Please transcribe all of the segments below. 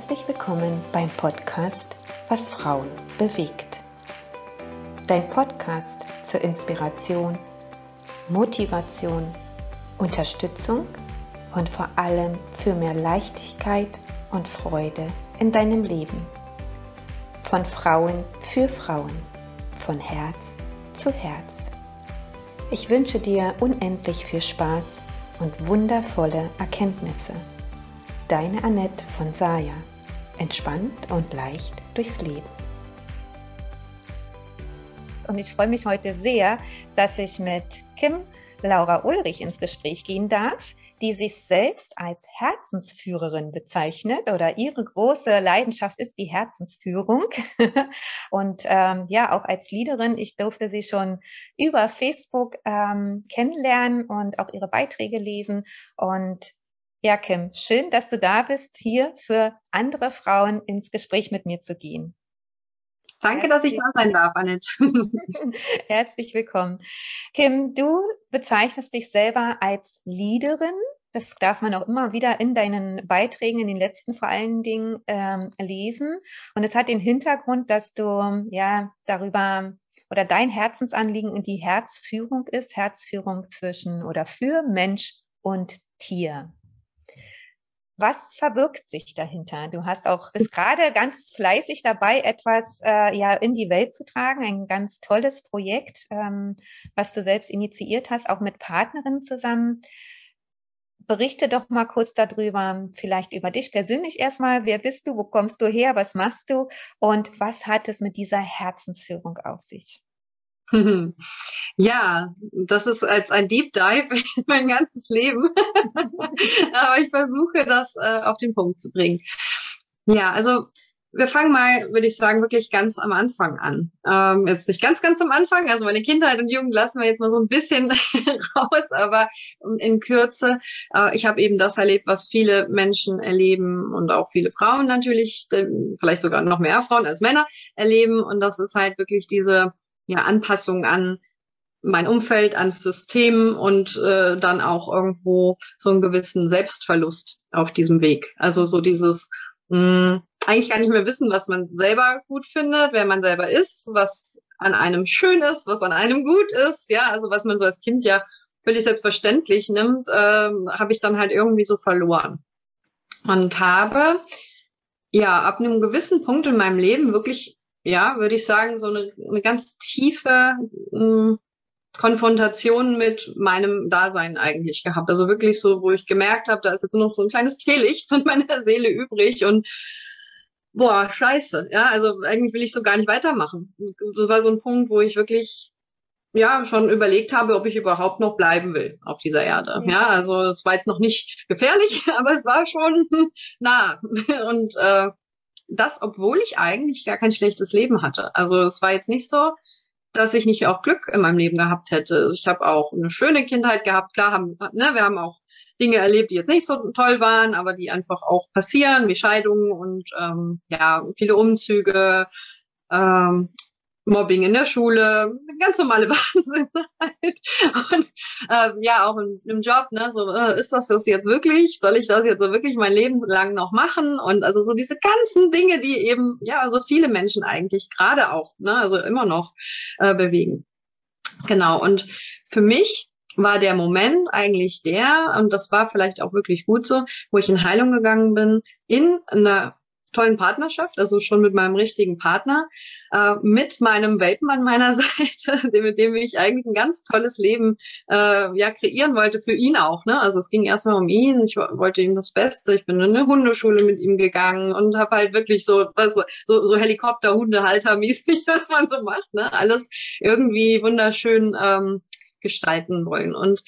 Herzlich willkommen beim Podcast Was Frauen bewegt. Dein Podcast zur Inspiration, Motivation, Unterstützung und vor allem für mehr Leichtigkeit und Freude in deinem Leben. Von Frauen für Frauen, von Herz zu Herz. Ich wünsche dir unendlich viel Spaß und wundervolle Erkenntnisse. Deine Annette von Saya. Entspannt und leicht durchs Leben. Und ich freue mich heute sehr, dass ich mit Kim Laura Ulrich ins Gespräch gehen darf, die sich selbst als Herzensführerin bezeichnet oder ihre große Leidenschaft ist die Herzensführung. und ähm, ja, auch als Leaderin, ich durfte sie schon über Facebook ähm, kennenlernen und auch ihre Beiträge lesen. Und ja, Kim, schön, dass du da bist, hier für andere Frauen ins Gespräch mit mir zu gehen. Danke, dass ich da sein darf, Annette. Herzlich willkommen. Kim, du bezeichnest dich selber als Leaderin. Das darf man auch immer wieder in deinen Beiträgen, in den letzten vor allen Dingen, ähm, lesen. Und es hat den Hintergrund, dass du ja darüber oder dein Herzensanliegen in die Herzführung ist, Herzführung zwischen oder für Mensch und Tier. Was verbirgt sich dahinter? Du hast auch bist gerade ganz fleißig dabei, etwas äh, ja in die Welt zu tragen. Ein ganz tolles Projekt, ähm, was du selbst initiiert hast, auch mit Partnerinnen zusammen. Berichte doch mal kurz darüber, vielleicht über dich persönlich erstmal. Wer bist du? Wo kommst du her? Was machst du? Und was hat es mit dieser Herzensführung auf sich? Ja, das ist als ein Deep Dive in mein ganzes Leben. Aber ich versuche das äh, auf den Punkt zu bringen. Ja, also wir fangen mal, würde ich sagen, wirklich ganz am Anfang an. Ähm, jetzt nicht ganz, ganz am Anfang, also meine Kindheit und Jugend lassen wir jetzt mal so ein bisschen raus, aber in Kürze. Äh, ich habe eben das erlebt, was viele Menschen erleben und auch viele Frauen natürlich, vielleicht sogar noch mehr Frauen als Männer erleben. Und das ist halt wirklich diese ja, Anpassung an mein Umfeld, ans System und äh, dann auch irgendwo so einen gewissen Selbstverlust auf diesem Weg. Also so dieses mh, hm, eigentlich gar nicht mehr wissen, was man selber gut findet, wer man selber ist, was an einem schön ist, was an einem gut ist, ja, also was man so als Kind ja völlig selbstverständlich nimmt, äh, habe ich dann halt irgendwie so verloren und habe ja ab einem gewissen Punkt in meinem Leben wirklich ja, würde ich sagen, so eine, eine ganz tiefe mh, hm, Konfrontation mit meinem Dasein eigentlich gehabt. Also wirklich so, wo ich gemerkt habe, da ist jetzt nur noch so ein kleines Teelicht von meiner Seele übrig und boah, scheiße. Ja, also eigentlich will ich so gar nicht weitermachen. Das war so ein Punkt, wo ich wirklich ja schon überlegt habe, ob ich überhaupt noch bleiben will auf dieser Erde. Ja, ja also es war jetzt noch nicht gefährlich, aber es war schon nah. Und äh, das, obwohl ich eigentlich gar kein schlechtes Leben hatte. Also es war jetzt nicht so, dass ich nicht auch Glück in meinem Leben gehabt hätte. Also ich habe auch eine schöne Kindheit gehabt. Klar, haben, ne, wir haben auch Dinge erlebt, die jetzt nicht so toll waren, aber die einfach auch passieren, wie Scheidungen und ähm, ja, viele Umzüge, ähm, Mobbing in der Schule, ganz normale Wahnsinn halt. Und äh, ja, auch in, im Job, ne, so, äh, ist das das jetzt wirklich? Soll ich das jetzt so wirklich mein Leben lang noch machen? Und also so diese ganzen Dinge, die eben, ja, so viele Menschen eigentlich gerade auch, ne, also immer noch äh, bewegen. Genau. Und für mich war der Moment eigentlich der, und das war vielleicht auch wirklich gut so, wo ich in Heilung gegangen bin, in einer tollen Partnerschaft, also schon mit meinem richtigen Partner, äh, mit meinem Welpen an meiner Seite, mit dem ich eigentlich ein ganz tolles Leben äh, ja kreieren wollte für ihn auch. Ne? Also es ging erstmal um ihn, ich wollte ihm das Beste, ich bin in eine Hundeschule mit ihm gegangen und habe halt wirklich so, was, so, so Helikopter-Hundehalter-mäßig, was man so macht, ne? alles irgendwie wunderschön ähm, gestalten wollen. Und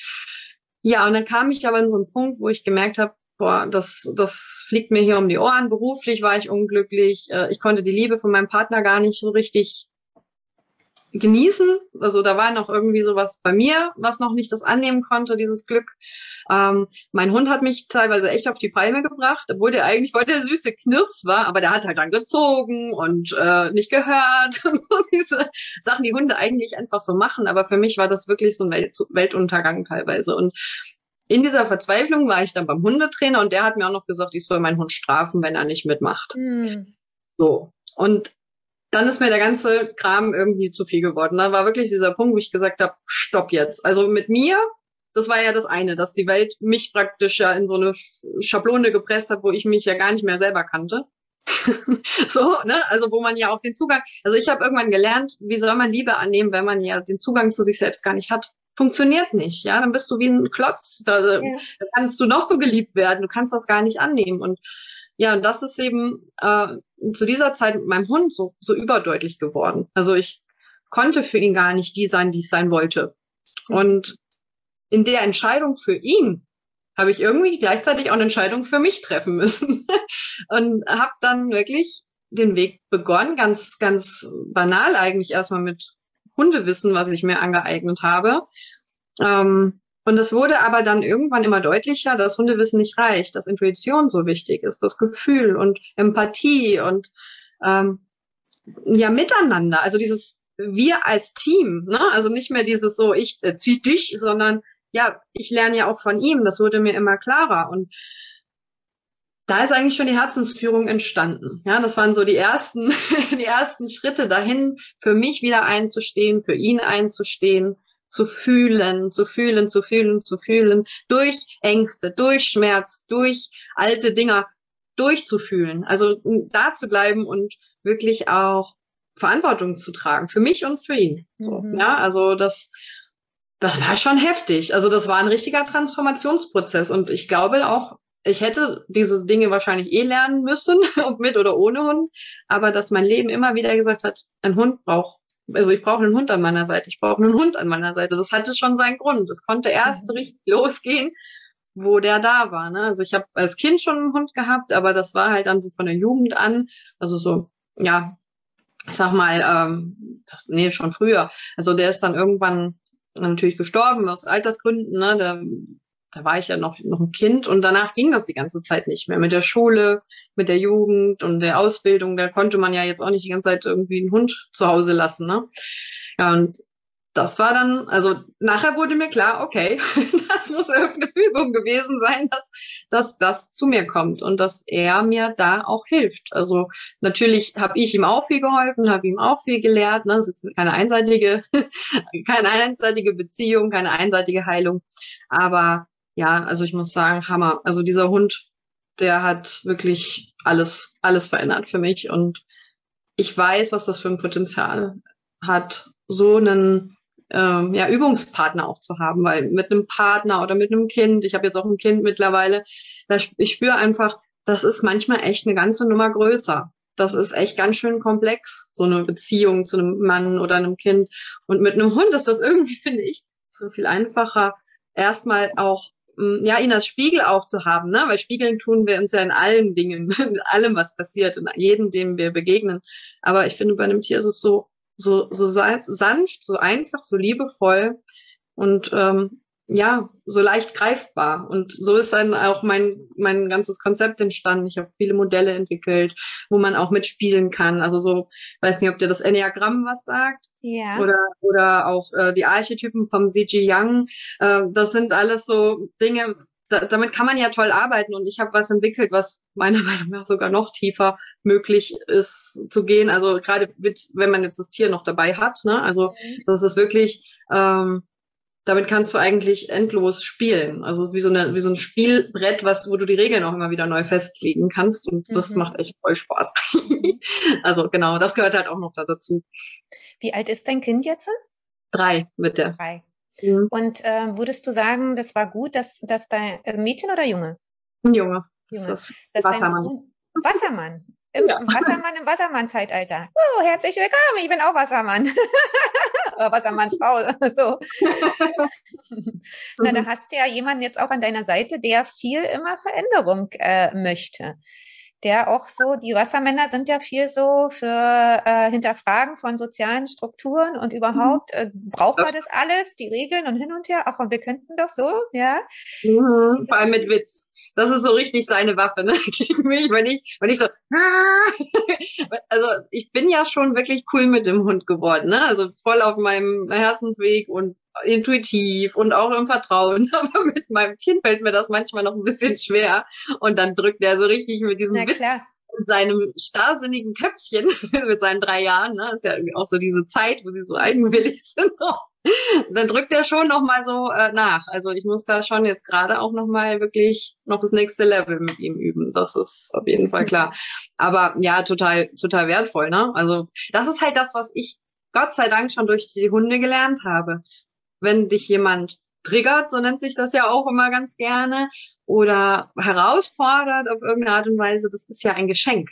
ja, und dann kam ich aber in so einen Punkt, wo ich gemerkt habe, boah, das, das fliegt mir hier um die Ohren. Beruflich war ich unglücklich. Äh, ich konnte die Liebe von meinem Partner gar nicht so richtig genießen. Also da war noch irgendwie sowas bei mir, was noch nicht das annehmen konnte, dieses Glück. Ähm, mein Hund hat mich teilweise echt auf die Palme gebracht, obwohl der eigentlich voll der süße Knirps war, aber der hat halt dann gezogen und äh, nicht gehört. und diese Sachen, die Hunde eigentlich einfach so machen. Aber für mich war das wirklich so ein Welt Weltuntergang teilweise. Und in dieser Verzweiflung war ich dann beim Hundetrainer und der hat mir auch noch gesagt, ich soll meinen Hund strafen, wenn er nicht mitmacht. Mhm. So. Und dann ist mir der ganze Kram irgendwie zu viel geworden. Da war wirklich dieser Punkt, wo ich gesagt habe, stopp jetzt. Also mit mir, das war ja das eine, dass die Welt mich praktisch ja in so eine Schablone gepresst hat, wo ich mich ja gar nicht mehr selber kannte. so, ne? Also wo man ja auch den Zugang, also ich habe irgendwann gelernt, wie soll man Liebe annehmen, wenn man ja den Zugang zu sich selbst gar nicht hat. Funktioniert nicht, ja. Dann bist du wie ein Klotz. Da, ja. da kannst du noch so geliebt werden. Du kannst das gar nicht annehmen. Und ja, und das ist eben äh, zu dieser Zeit mit meinem Hund so, so überdeutlich geworden. Also ich konnte für ihn gar nicht die sein, die ich sein wollte. Mhm. Und in der Entscheidung für ihn habe ich irgendwie gleichzeitig auch eine Entscheidung für mich treffen müssen und habe dann wirklich den Weg begonnen, ganz, ganz banal eigentlich erstmal mit Hundewissen, was ich mir angeeignet habe. Ähm, und es wurde aber dann irgendwann immer deutlicher, dass Hundewissen nicht reicht, dass Intuition so wichtig ist, das Gefühl und Empathie und ähm, ja miteinander. Also dieses wir als Team, ne? also nicht mehr dieses so ich äh, zieh dich, sondern ja ich lerne ja auch von ihm. Das wurde mir immer klarer und da ist eigentlich schon die Herzensführung entstanden. Ja, das waren so die ersten, die ersten Schritte dahin, für mich wieder einzustehen, für ihn einzustehen zu fühlen, zu fühlen, zu fühlen, zu fühlen, durch Ängste, durch Schmerz, durch alte Dinger durchzufühlen. Also da zu bleiben und wirklich auch Verantwortung zu tragen, für mich und für ihn. So, mhm. Ja, also das, das war schon heftig. Also das war ein richtiger Transformationsprozess und ich glaube auch, ich hätte diese Dinge wahrscheinlich eh lernen müssen, ob mit oder ohne Hund, aber dass mein Leben immer wieder gesagt hat, ein Hund braucht also ich brauche einen Hund an meiner Seite, ich brauche einen Hund an meiner Seite. Das hatte schon seinen Grund. Es konnte erst mhm. richtig losgehen, wo der da war. Ne? Also ich habe als Kind schon einen Hund gehabt, aber das war halt dann so von der Jugend an, also so, ja, ich sag mal, ähm, das, nee, schon früher. Also der ist dann irgendwann natürlich gestorben aus Altersgründen. Ne? Der da war ich ja noch, noch ein Kind und danach ging das die ganze Zeit nicht mehr. Mit der Schule, mit der Jugend und der Ausbildung, da konnte man ja jetzt auch nicht die ganze Zeit irgendwie einen Hund zu Hause lassen. Ne? Ja, und das war dann, also nachher wurde mir klar, okay, das muss irgendeine Fügung gewesen sein, dass, dass das zu mir kommt und dass er mir da auch hilft. Also natürlich habe ich ihm auch viel geholfen, habe ihm auch viel gelehrt. Ne? Das ist keine einseitige, keine einseitige Beziehung, keine einseitige Heilung. Aber ja, also ich muss sagen, Hammer. Also dieser Hund, der hat wirklich alles, alles verändert für mich. Und ich weiß, was das für ein Potenzial hat, so einen ähm, ja, Übungspartner auch zu haben, weil mit einem Partner oder mit einem Kind, ich habe jetzt auch ein Kind mittlerweile, da, ich spüre einfach, das ist manchmal echt eine ganze Nummer größer. Das ist echt ganz schön komplex, so eine Beziehung zu einem Mann oder einem Kind. Und mit einem Hund ist das irgendwie, finde ich, so viel einfacher, erstmal auch ja, ihn als Spiegel auch zu haben, ne? weil Spiegeln tun wir uns ja in allen Dingen, in allem, was passiert, in jedem, dem wir begegnen. Aber ich finde, bei einem Tier ist es so, so, so sanft, so einfach, so liebevoll und ähm, ja, so leicht greifbar. Und so ist dann auch mein, mein ganzes Konzept entstanden. Ich habe viele Modelle entwickelt, wo man auch mitspielen kann. Also so, weiß nicht, ob dir das Enneagramm was sagt. Ja. Oder, oder auch äh, die Archetypen vom CG Young. Äh, das sind alles so Dinge, da, damit kann man ja toll arbeiten. Und ich habe was entwickelt, was meiner Meinung nach sogar noch tiefer möglich ist zu gehen. Also gerade wenn man jetzt das Tier noch dabei hat. Ne? Also mhm. das ist wirklich ähm, damit kannst du eigentlich endlos spielen. Also wie so, eine, wie so ein Spielbrett, was, wo du die Regeln auch immer wieder neu festlegen kannst. Und das mhm. macht echt voll Spaß. also genau, das gehört halt auch noch da dazu. Wie alt ist dein Kind jetzt? Drei mit der. Drei. Mhm. Und äh, würdest du sagen, das war gut, dass, dass dein äh, Mädchen oder Junge? Ein Junge. Junge. Das ist Wassermann. Wassermann. Im ja. Wassermann im Wassermann-Zeitalter. Oh, herzlich willkommen, ich bin auch Wassermann. Wassermann-Frau. So. Na, da mhm. hast du ja jemanden jetzt auch an deiner Seite, der viel immer Veränderung äh, möchte. Der auch so, die Wassermänner sind ja viel so für äh, Hinterfragen von sozialen Strukturen und überhaupt, äh, braucht man das alles, die Regeln und hin und her? Ach, und wir könnten doch so, ja? Mhm, vor allem mit Witz das ist so richtig seine Waffe, ne, gegen mich, wenn ich, wenn ich so, also ich bin ja schon wirklich cool mit dem Hund geworden, ne, also voll auf meinem Herzensweg und intuitiv und auch im Vertrauen. Aber mit meinem Kind fällt mir das manchmal noch ein bisschen schwer. Und dann drückt er so richtig mit diesem Witz in seinem starrsinnigen Köpfchen mit seinen drei Jahren. Ne? ist ja auch so diese Zeit, wo sie so eigenwillig sind. dann drückt er schon noch mal so äh, nach. Also ich muss da schon jetzt gerade auch noch mal wirklich noch das nächste Level mit ihm üben. Das ist auf jeden Fall klar. Aber ja, total, total wertvoll. Ne? Also das ist halt das, was ich Gott sei Dank schon durch die Hunde gelernt habe. Wenn dich jemand triggert, so nennt sich das ja auch immer ganz gerne, oder herausfordert auf irgendeine Art und Weise, das ist ja ein Geschenk.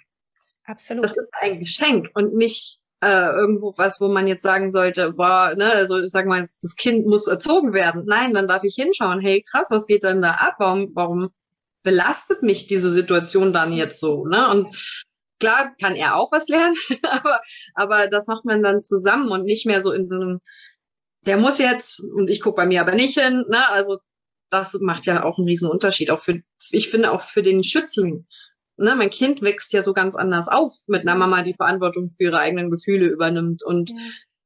Absolut. Das ist ein Geschenk und nicht äh, irgendwo was, wo man jetzt sagen sollte, boah, ne, also ich sag mal, das Kind muss erzogen werden. Nein, dann darf ich hinschauen, hey, krass, was geht denn da ab? Warum, warum belastet mich diese Situation dann jetzt so? Ne? Und klar kann er auch was lernen, aber, aber das macht man dann zusammen und nicht mehr so in so einem, der muss jetzt, und ich gucke bei mir aber nicht hin, ne? Also das macht ja auch einen riesen Unterschied. Auch für, ich finde auch für den Schützling. Ne, mein Kind wächst ja so ganz anders auf mit einer Mama, die Verantwortung für ihre eigenen Gefühle übernimmt. Und ja,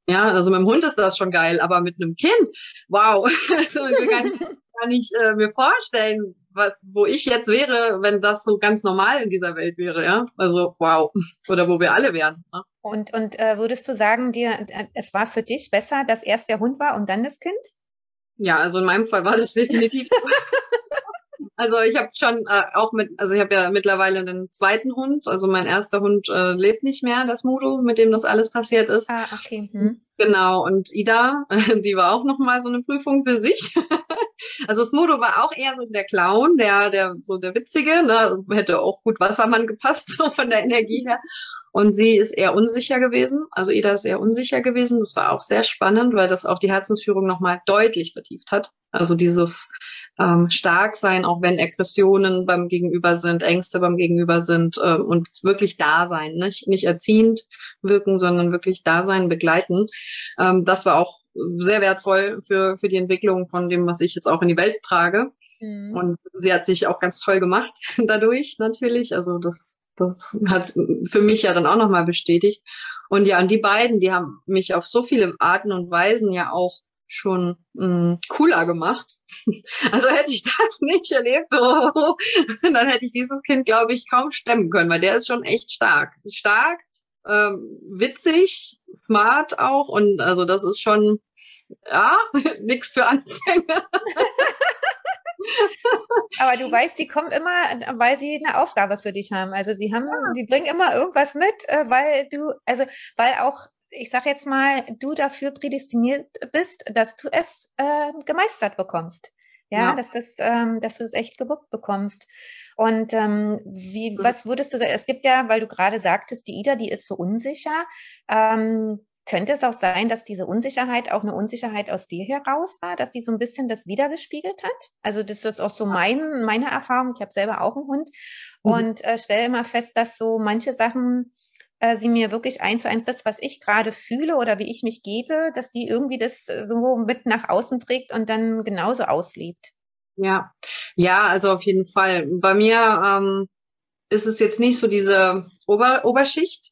ja also mit dem Hund ist das schon geil, aber mit einem Kind, wow, also kann, kann ich äh, mir vorstellen, was, wo ich jetzt wäre, wenn das so ganz normal in dieser Welt wäre, ja. Also wow. Oder wo wir alle wären. Ne? Und, und äh, würdest du sagen, dir, äh, es war für dich besser, dass erst der Hund war und dann das Kind? Ja, also in meinem Fall war das definitiv. also ich habe schon äh, auch mit, also ich habe ja mittlerweile einen zweiten Hund. Also mein erster Hund äh, lebt nicht mehr, das Mudo, mit dem das alles passiert ist. Ah, okay. Hm. Genau. Und Ida, die war auch noch mal so eine Prüfung für sich. Also Smudo war auch eher so der Clown, der, der, so der Witzige, ne? hätte auch gut Wassermann gepasst, so von der Energie her. Und sie ist eher unsicher gewesen. Also Ida ist eher unsicher gewesen. Das war auch sehr spannend, weil das auch die Herzensführung nochmal deutlich vertieft hat. Also dieses ähm, stark sein, auch wenn Aggressionen beim Gegenüber sind, Ängste beim Gegenüber sind äh, und wirklich da sein, nicht, nicht erziehend wirken, sondern wirklich da sein, begleiten. Ähm, das war auch sehr wertvoll für, für die Entwicklung von dem, was ich jetzt auch in die Welt trage. Mhm. Und sie hat sich auch ganz toll gemacht dadurch natürlich. Also das, das hat für mich ja dann auch nochmal bestätigt. Und ja, und die beiden, die haben mich auf so viele Arten und Weisen ja auch schon mh, hm, cooler gemacht. Also hätte ich das nicht erlebt, oh, dann hätte ich dieses Kind, glaube ich, kaum stemmen können, weil der ist schon echt stark. Stark, ähm, witzig, smart auch und also das ist schon, ja, nichts für Anfänger. Aber du weißt, die kommen immer, weil sie eine Aufgabe für dich haben. Also sie haben, ja. die bringen immer irgendwas mit, äh, weil du, also weil auch, ich sag jetzt mal, du dafür prädestiniert bist, dass du es äh, gemeistert bekommst. Ja, ja. dass das, ähm, dass du es echt gewuppt bekommst. Und ähm, wie, mhm. was würdest du sagen? Es gibt ja, weil du gerade sagtest, die Ida, die ist so unsicher. Ähm, könnte es auch sein, dass diese Unsicherheit auch eine Unsicherheit aus dir heraus war, dass sie so ein bisschen das wiedergespiegelt hat? Also das ist auch so mein, meine Erfahrung. Ich habe selber auch einen Hund mhm. und äh, stelle immer fest, dass so manche Sachen äh, sie mir wirklich eins zu eins das, was ich gerade fühle oder wie ich mich gebe, dass sie irgendwie das äh, so mit nach außen trägt und dann genauso auslebt. Ja, ja, also auf jeden Fall. Bei mir ähm, ist es jetzt nicht so diese Ober Oberschicht,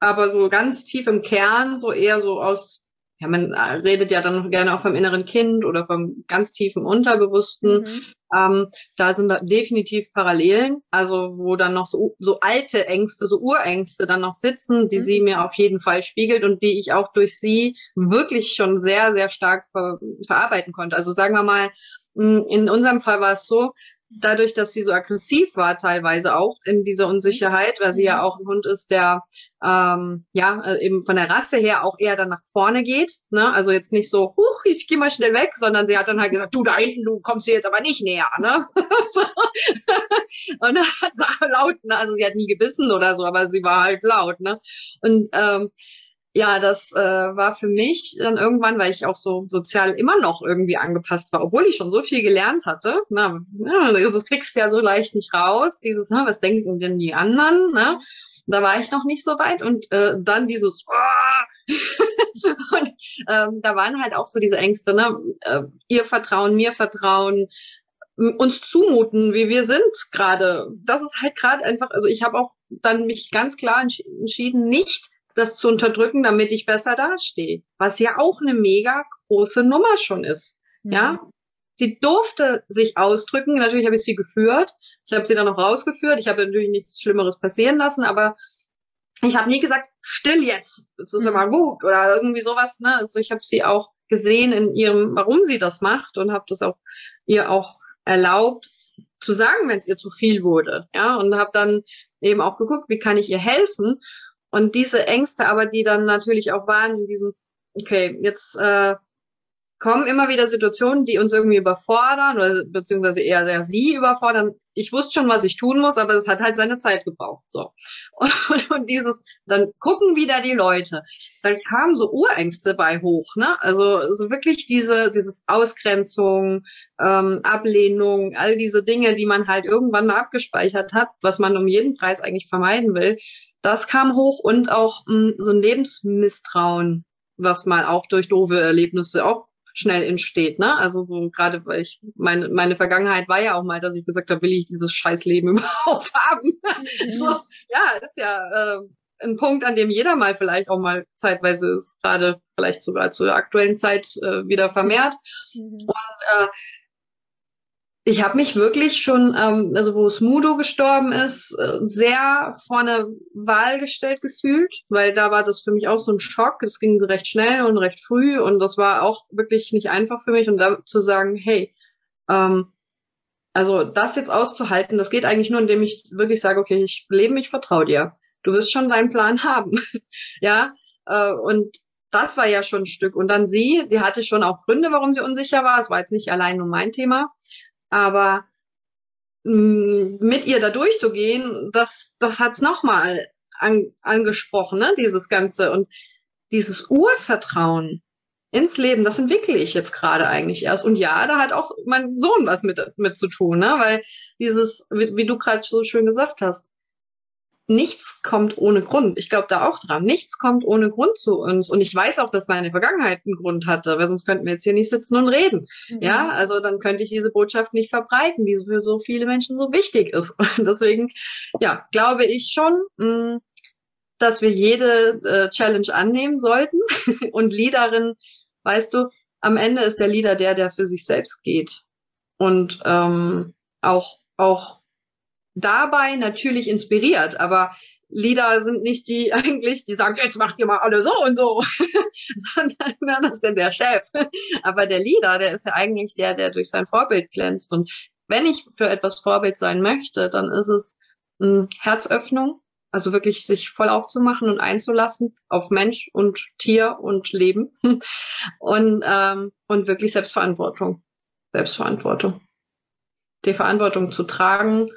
aber so ganz tief im Kern, so eher so aus, ja, man redet ja dann gerne auch vom inneren Kind oder vom ganz tiefen Unterbewussten. Mhm. Ähm, da sind da definitiv Parallelen, also wo dann noch so, so alte Ängste, so Urängste dann noch sitzen, die mhm. sie mir auf jeden Fall spiegelt und die ich auch durch sie wirklich schon sehr, sehr stark ver verarbeiten konnte. Also sagen wir mal, in unserem Fall war es so, dadurch, dass sie so aggressiv war, teilweise auch in dieser Unsicherheit, weil sie ja mhm. auch ein Hund ist, der ähm, ja äh, eben von der Rasse her auch eher dann nach vorne geht. Ne? Also jetzt nicht so, huch, ich gehe mal schnell weg, sondern sie hat dann halt gesagt, du da hinten, du kommst hier jetzt aber nicht näher. Ne? Und dann hat sie laut, ne? also sie hat nie gebissen oder so, aber sie war halt laut. Ne? Und ähm, ja, das äh, war für mich dann irgendwann, weil ich auch so sozial immer noch irgendwie angepasst war, obwohl ich schon so viel gelernt hatte. Na, ja, das kriegst du ja so leicht nicht raus. Dieses, na, was denken denn die anderen? Ne? Da war ich noch nicht so weit und äh, dann dieses oh! und ähm, da waren halt auch so diese Ängste, ne? Äh, ihr Vertrauen, mir Vertrauen, uns zumuten, wie wir sind gerade. Das ist halt gerade einfach, also ich habe auch dann mich ganz klar entschieden, nicht das zu unterdrücken, damit ich besser dastehe. Was ja auch eine mega große Nummer schon ist. Mhm. Ja. Sie durfte sich ausdrücken. Natürlich habe ich sie geführt. Ich habe sie dann noch rausgeführt. Ich habe natürlich nichts Schlimmeres passieren lassen, aber ich habe nie gesagt, still jetzt, das ist immer mhm. gut oder irgendwie sowas. Ne? Also ich habe sie auch gesehen in ihrem, warum sie das macht und habe das auch ihr auch erlaubt zu sagen, wenn es ihr zu viel wurde. Ja, und habe dann eben auch geguckt, wie kann ich ihr helfen. Und diese Ängste aber, die dann natürlich auch waren in diesem, okay, jetzt äh, kommen immer wieder Situationen, die uns irgendwie überfordern oder beziehungsweise eher der sie überfordern. Ich wusste schon, was ich tun muss, aber es hat halt seine Zeit gebraucht. So. Und, und dieses, dann gucken wieder die Leute. Dann kamen so Urängste bei hoch, ne? Also so wirklich diese, dieses Ausgrenzung, ähm, Ablehnung, all diese Dinge, die man halt irgendwann mal abgespeichert hat, was man um jeden Preis eigentlich vermeiden will. Das kam hoch und auch mh, hm, so ein Lebensmisstrauen, was mal auch durch doofe Erlebnisse auch schnell entsteht. Ne? Also so gerade, weil ich meine, meine Vergangenheit war ja auch mal, dass ich gesagt habe, will ich dieses Scheißleben überhaupt haben? Mhm. so, ja, ist ja äh, ein Punkt, an dem jeder mal vielleicht auch mal zeitweise ist, gerade vielleicht sogar zur aktuellen Zeit äh, wieder vermehrt. Mhm. Und äh, ich habe mich wirklich schon, ähm, also wo Smudo gestorben ist, äh, sehr vor eine Wahl gestellt gefühlt, weil da war das für mich auch so ein Schock. Es ging recht schnell und recht früh und das war auch wirklich nicht einfach für mich. Und da zu sagen, hey, ähm, also das jetzt auszuhalten, das geht eigentlich nur, indem ich wirklich sage, okay, ich lebe mich, vertraue dir. Du wirst schon deinen Plan haben. ja, äh, und das war ja schon ein Stück. Und dann sie, die hatte schon auch Gründe, warum sie unsicher war. Es war jetzt nicht allein nur mein Thema. Aber mh, mm, mit ihr da durchzugehen, das, das hat's nochmal an, angesprochen, ne? dieses Ganze. Und dieses Urvertrauen ins Leben, das entwickle ich jetzt gerade eigentlich erst. Und ja, da hat auch mein Sohn was mit, mit zu tun, ne? weil dieses, wie, wie du gerade so schön gesagt hast, nichts kommt ohne Grund. Ich glaube da auch dran. Nichts kommt ohne Grund zu uns. Und ich weiß auch, dass meine Vergangenheit einen Grund hatte, weil sonst könnten wir jetzt hier nicht sitzen und reden. Mhm. Ja, also dann könnte ich diese Botschaft nicht verbreiten, die für so viele Menschen so wichtig ist. Und deswegen, ja, glaube ich schon, mh, mm, dass wir jede äh, Challenge annehmen sollten. und Leaderin, weißt du, am Ende ist der Leader der, der für sich selbst geht. Und ähm, auch, auch dabei natürlich inspiriert, aber Lieder sind nicht die eigentlich, die sagen, jetzt macht ihr mal alle so und so, sondern das ist denn der Chef. Aber der Leader, der ist ja eigentlich der, der durch sein Vorbild glänzt. Und wenn ich für etwas Vorbild sein möchte, dann ist es eine Herzöffnung, also wirklich sich voll aufzumachen und einzulassen auf Mensch und Tier und Leben und, ähm, und wirklich Selbstverantwortung. Selbstverantwortung. Die Verantwortung zu tragen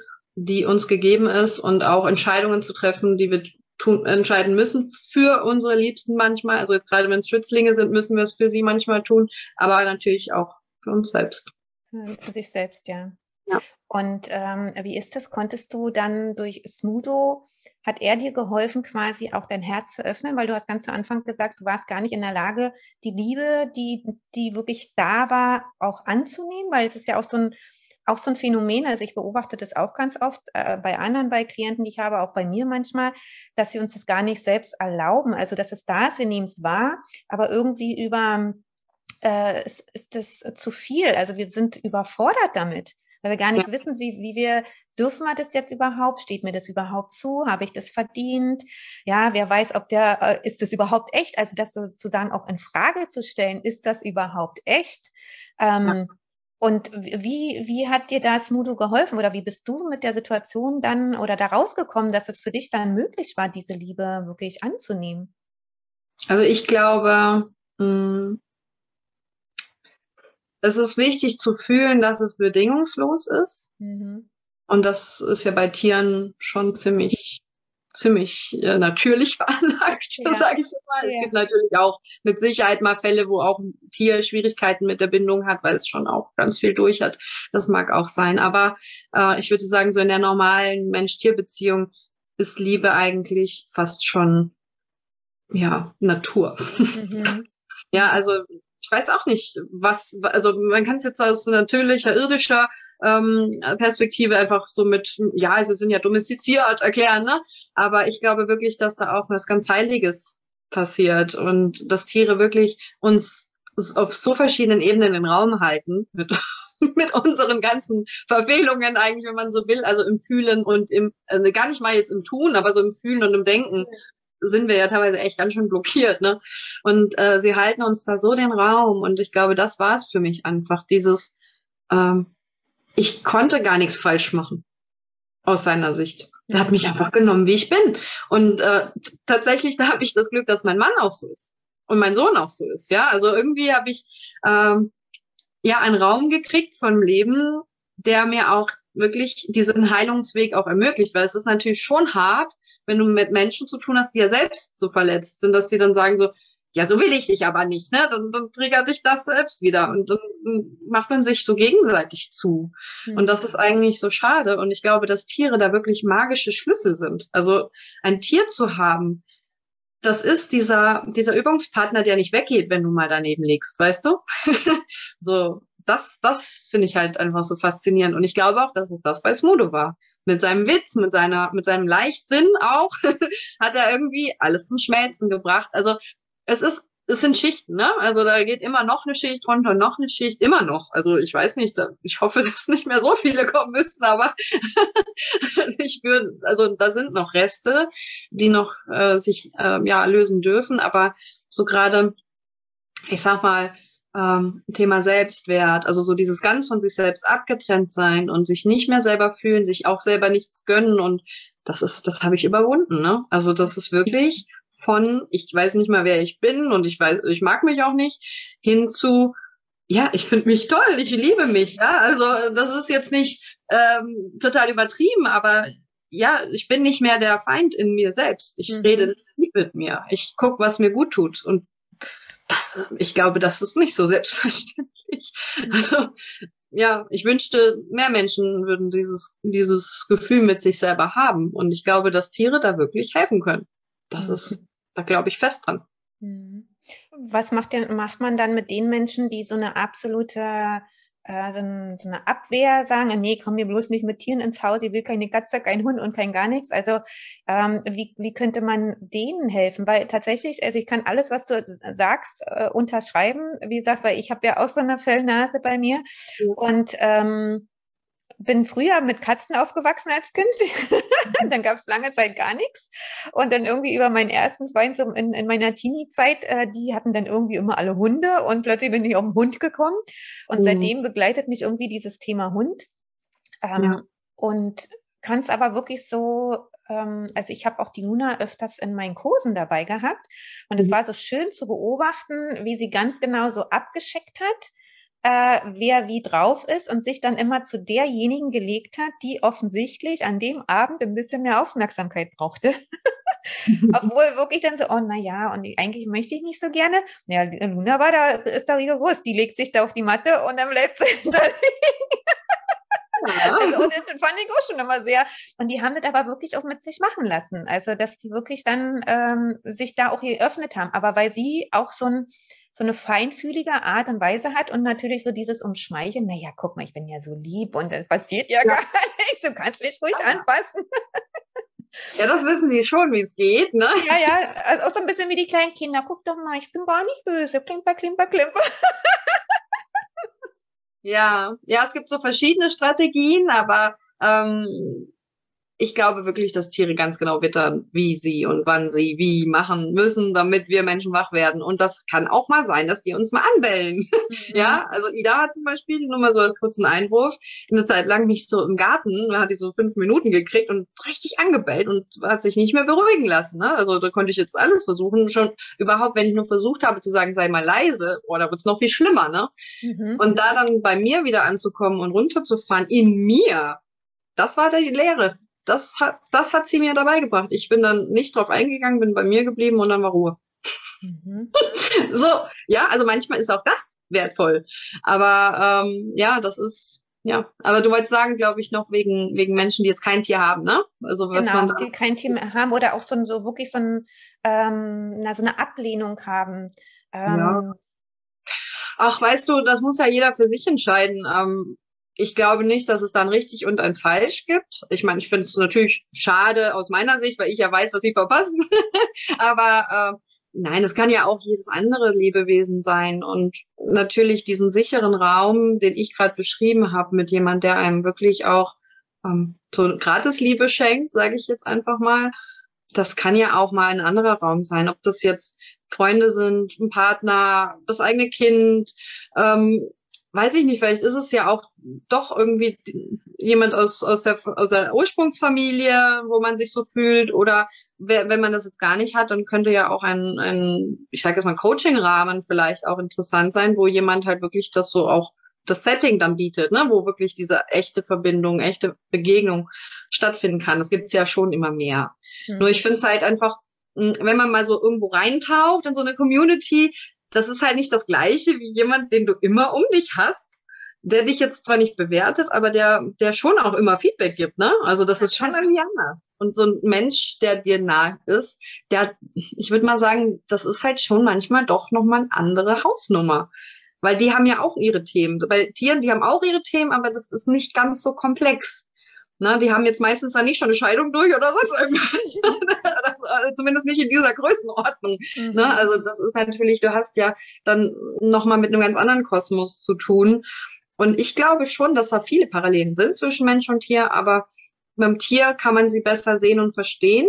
die uns gegeben ist und auch Entscheidungen zu treffen, die wir tun, entscheiden müssen für unsere Liebsten manchmal. Also jetzt gerade wenn es Schützlinge sind, müssen wir es für sie manchmal tun, aber natürlich auch für uns selbst. Für sich selbst, ja. ja. Und ähm, wie ist das? Konntest du dann durch Smudo, hat er dir geholfen, quasi auch dein Herz zu öffnen? Weil du hast ganz zu Anfang gesagt, du warst gar nicht in der Lage, die Liebe, die, die wirklich da war, auch anzunehmen, weil es ist ja auch so ein auch so ein Phänomen, also ich beobachte das auch ganz oft äh, bei anderen, bei Klienten, die ich habe, auch bei mir manchmal, dass sie uns das gar nicht selbst erlauben. Also dass es da ist, wir nehmen es wahr, aber irgendwie über äh, ist, ist das zu viel. Also wir sind überfordert damit, weil wir gar nicht ja. wissen, wie, wie wir dürfen wir das jetzt überhaupt? Steht mir das überhaupt zu? Habe ich das verdient? Ja, wer weiß, ob der, äh, ist das überhaupt echt? Also das sozusagen auch in Frage zu stellen, ist das überhaupt echt? Ähm, ja. Und wie, wie hat dir das Mudo geholfen oder wie bist du mit der Situation dann oder da rausgekommen, dass es für dich dann möglich war, diese Liebe wirklich anzunehmen? Also ich glaube, hm, es ist wichtig zu fühlen, dass es bedingungslos ist. Mhm. Und das ist ja bei Tieren schon ziemlich ziemlich äh, natürlich veranlagt, ja. sage ich mal. Ja. Es gibt natürlich auch mit Sicherheit mal Fälle, wo auch ein Tier Schwierigkeiten mit der Bindung hat, weil es schon auch ganz viel durch hat. Das mag auch sein. Aber äh, ich würde sagen, so in der normalen Mensch-Tier-Beziehung ist Liebe eigentlich fast schon ja Natur. Mhm. ja, also ich weiß auch nicht, was, also man kann es jetzt aus natürlicher, irdischer ähm, Perspektive einfach so mit, ja, sie sind ja domestiziert erklären, ne? Aber ich glaube wirklich, dass da auch was ganz Heiliges passiert und dass Tiere wirklich uns auf so verschiedenen Ebenen den Raum halten mit, mit unseren ganzen Verfehlungen eigentlich, wenn man so will, also im Fühlen und im, äh, gar nicht mal jetzt im Tun, aber so im Fühlen und im Denken sind wir ja teilweise echt ganz schön blockiert, ne? Und äh, sie halten uns da so den Raum und ich glaube, das war es für mich einfach, dieses, ähm, ich konnte gar nichts falsch machen aus seiner Sicht. Er hat mich einfach genommen, wie ich bin. Und äh, tatsächlich, da habe ich das Glück, dass mein Mann auch so ist und mein Sohn auch so ist. Ja, also irgendwie habe ich ähm, ja einen Raum gekriegt vom Leben, der mir auch wirklich diesen Heilungsweg auch ermöglicht, weil es ist natürlich schon hart, wenn du mit Menschen zu tun hast, die ja selbst so verletzt sind, dass sie dann sagen so, ja, so will ich dich aber nicht, ne? Dann, dann triggert dich das selbst wieder und dann macht man sich so gegenseitig zu. Mhm. Und das ist eigentlich so schade. Und ich glaube, dass Tiere da wirklich magische Schlüssel sind. Also ein Tier zu haben, das ist dieser, dieser Übungspartner, der nicht weggeht, wenn du mal daneben liegst, weißt du? so, das, das finde ich halt einfach so faszinierend. Und ich glaube auch, dass es das bei Smudo war. Mit seinem Witz, mit seiner, mit seinem Leichtsinn auch, hat er irgendwie alles zum Schmelzen gebracht. Also, es ist, es sind Schichten, ne? Also da geht immer noch eine Schicht runter, noch eine Schicht, immer noch. Also ich weiß nicht, ich hoffe, dass nicht mehr so viele kommen müssen, aber ich würde, also da sind noch Reste, die noch äh, sich äh, ja lösen dürfen. Aber so gerade, ich sag mal, ähm, Thema Selbstwert, also so dieses ganz von sich selbst abgetrennt sein und sich nicht mehr selber fühlen, sich auch selber nichts gönnen und das ist, das habe ich überwunden, ne? Also das ist wirklich von ich weiß nicht mal, wer ich bin und ich weiß, ich mag mich auch nicht, hin zu ja, ich finde mich toll, ich liebe mich, ja. Also das ist jetzt nicht ähm, total übertrieben, aber ja, ich bin nicht mehr der Feind in mir selbst. Ich mhm. rede nicht mit mir. Ich guck, was mir gut tut. Und das, ich glaube, das ist nicht so selbstverständlich. Also, ja, ich wünschte, mehr Menschen würden dieses, dieses Gefühl mit sich selber haben. Und ich glaube, dass Tiere da wirklich helfen können. Das mhm. ist, da glaube ich fest dran. Mhm. Was macht denn, macht man dann mit den Menschen, die so eine absolute äh, so, ein, so, eine Abwehr sagen, nee, komm mir bloß nicht mit Tieren ins Haus, ich will keine Katze, kein Hund und kein gar nichts. Also ähm, wie, wie könnte man denen helfen? Weil tatsächlich, also ich kann alles, was du sagst, äh, unterschreiben. Wie gesagt, weil ich habe ja auch so eine Fellnase bei mir. Mhm. Und ähm, bin früher mit Katzen aufgewachsen als Kind. dann gab es lange Zeit gar nichts. Und dann irgendwie über meinen ersten Freund so in, in meiner Teenie-Zeit, äh, die hatten dann irgendwie immer alle Hunde und plötzlich bin ich auf den Hund gekommen. Und mhm. seitdem begleitet mich irgendwie dieses Thema Hund. Ähm, ja. Und kann es aber wirklich so ähm, also ich habe auch die Luna öfters in meinen Kursen dabei gehabt und es mhm. war so schön zu beobachten, wie sie ganz genau so abgeschickt hat, äh, wer wie drauf ist und sich dann immer zu derjenigen gelegt hat, die offensichtlich an dem Abend ein bisschen mehr Aufmerksamkeit brauchte. Obwohl wirklich dann so, oh na ja, und eigentlich möchte ich nicht so gerne. Ja, Luna war da, ist da rigoros, die legt sich da auf die Matte und dann bleibt sie da. Ja. Also, und das fand ich auch schon immer sehr. Und die haben das aber wirklich auch mit sich machen lassen. Also, dass die wirklich dann ähm, sich da auch geöffnet haben. Aber weil sie auch so ein, so eine feinfühlige Art und Weise hat und natürlich so dieses Umschmeicheln, naja, guck mal, ich bin ja so lieb und das passiert ja, ja. gar nichts, du kannst mich ruhig ja. anfassen. Ja, das wissen sie schon, wie es geht, ne? Ja, ja, also auch so ein bisschen wie die kleinen Kinder. Guck doch mal, ich bin gar nicht böse. Klimper, klimper, klimper. Ja, ja, es gibt so verschiedene Strategien, aber ähm, ich glaube wirklich, dass Tiere ganz genau wittern, wie sie und wann sie wie machen müssen, damit wir Menschen wach werden. Und das kann auch mal sein, dass die uns mal anbellen. Mhm. ja, also Ida hat zum Beispiel, nur mal so als kurzen Einwurf, eine Zeit lang nicht so im Garten, da hat die so fünf Minuten gekriegt und richtig angebellt und hat sich nicht mehr beruhigen lassen. Ne? Also da konnte ich jetzt alles versuchen. Schon überhaupt, wenn ich nur versucht habe zu sagen, sei mal leise, boah, da wird's noch viel schlimmer. Ne? Mhm. Und da dann bei mir wieder anzukommen und runterzufahren, in mir, das war die Lehre das hat, das hat sie mir dabei gebracht. Ich bin dann nicht drauf eingegangen, bin bei mir geblieben und dann war Ruhe. Mhm. so, ja, also manchmal ist auch das wertvoll. Aber ähm, ja, das ist, ja, aber du wolltest sagen, glaube ich, noch wegen, wegen Menschen, die jetzt kein Tier haben, ne? Also was genau, man die kein Tier mehr haben oder auch so, so wirklich so, ein, ähm, na, so eine Ablehnung haben. Ähm, ja. Ach, weißt du, das muss ja jeder für sich entscheiden. Ähm, ich glaube nicht, dass es dann richtig und ein falsch gibt. Ich meine, ich finde es natürlich schade aus meiner Sicht, weil ich ja weiß, was sie verpassen. Aber äh, nein, es kann ja auch jedes andere Lebewesen sein. Und natürlich diesen sicheren Raum, den ich gerade beschrieben habe, mit jemand, der einem wirklich auch ähm, so Gratisliebe schenkt, sage ich jetzt einfach mal. Das kann ja auch mal ein anderer Raum sein, ob das jetzt Freunde sind, ein Partner, das eigene Kind, ähm, weiß ich nicht, vielleicht ist es ja auch doch irgendwie jemand aus, aus, der, aus der Ursprungsfamilie, wo man sich so fühlt. Oder wenn man das jetzt gar nicht hat, dann könnte ja auch ein, ein ich sage jetzt mal, Coaching-Rahmen vielleicht auch interessant sein, wo jemand halt wirklich das so auch das Setting dann bietet, ne, wo wirklich diese echte Verbindung, echte Begegnung stattfinden kann. Das gibt's ja schon immer mehr. Mhm. Nur ich finde es halt einfach, hm, wenn man mal so irgendwo reintaucht in so eine Community, das ist halt nicht das Gleiche wie jemand, den du immer um dich hast, der dich jetzt zwar nicht bewertet, aber der, der schon auch immer Feedback gibt, ne? Also das ist schon irgendwie anders. Und so ein Mensch, der dir nah ist, der, ich würde mal sagen, das ist halt schon manchmal doch nochmal eine andere Hausnummer. Weil die haben ja auch ihre Themen. Bei Tieren, die haben auch ihre Themen, aber das ist nicht ganz so komplex. Na, die haben jetzt meistens dann nicht schon eine Scheidung durch oder sonst irgendwas. äh, zumindest nicht in dieser Größenordnung. Mhm. Ne? Also das ist natürlich, du hast ja dann nochmal mit einem ganz anderen Kosmos zu tun. Und ich glaube schon, dass da viele Parallelen sind zwischen Mensch und Tier, aber beim Tier kann man sie besser sehen und verstehen,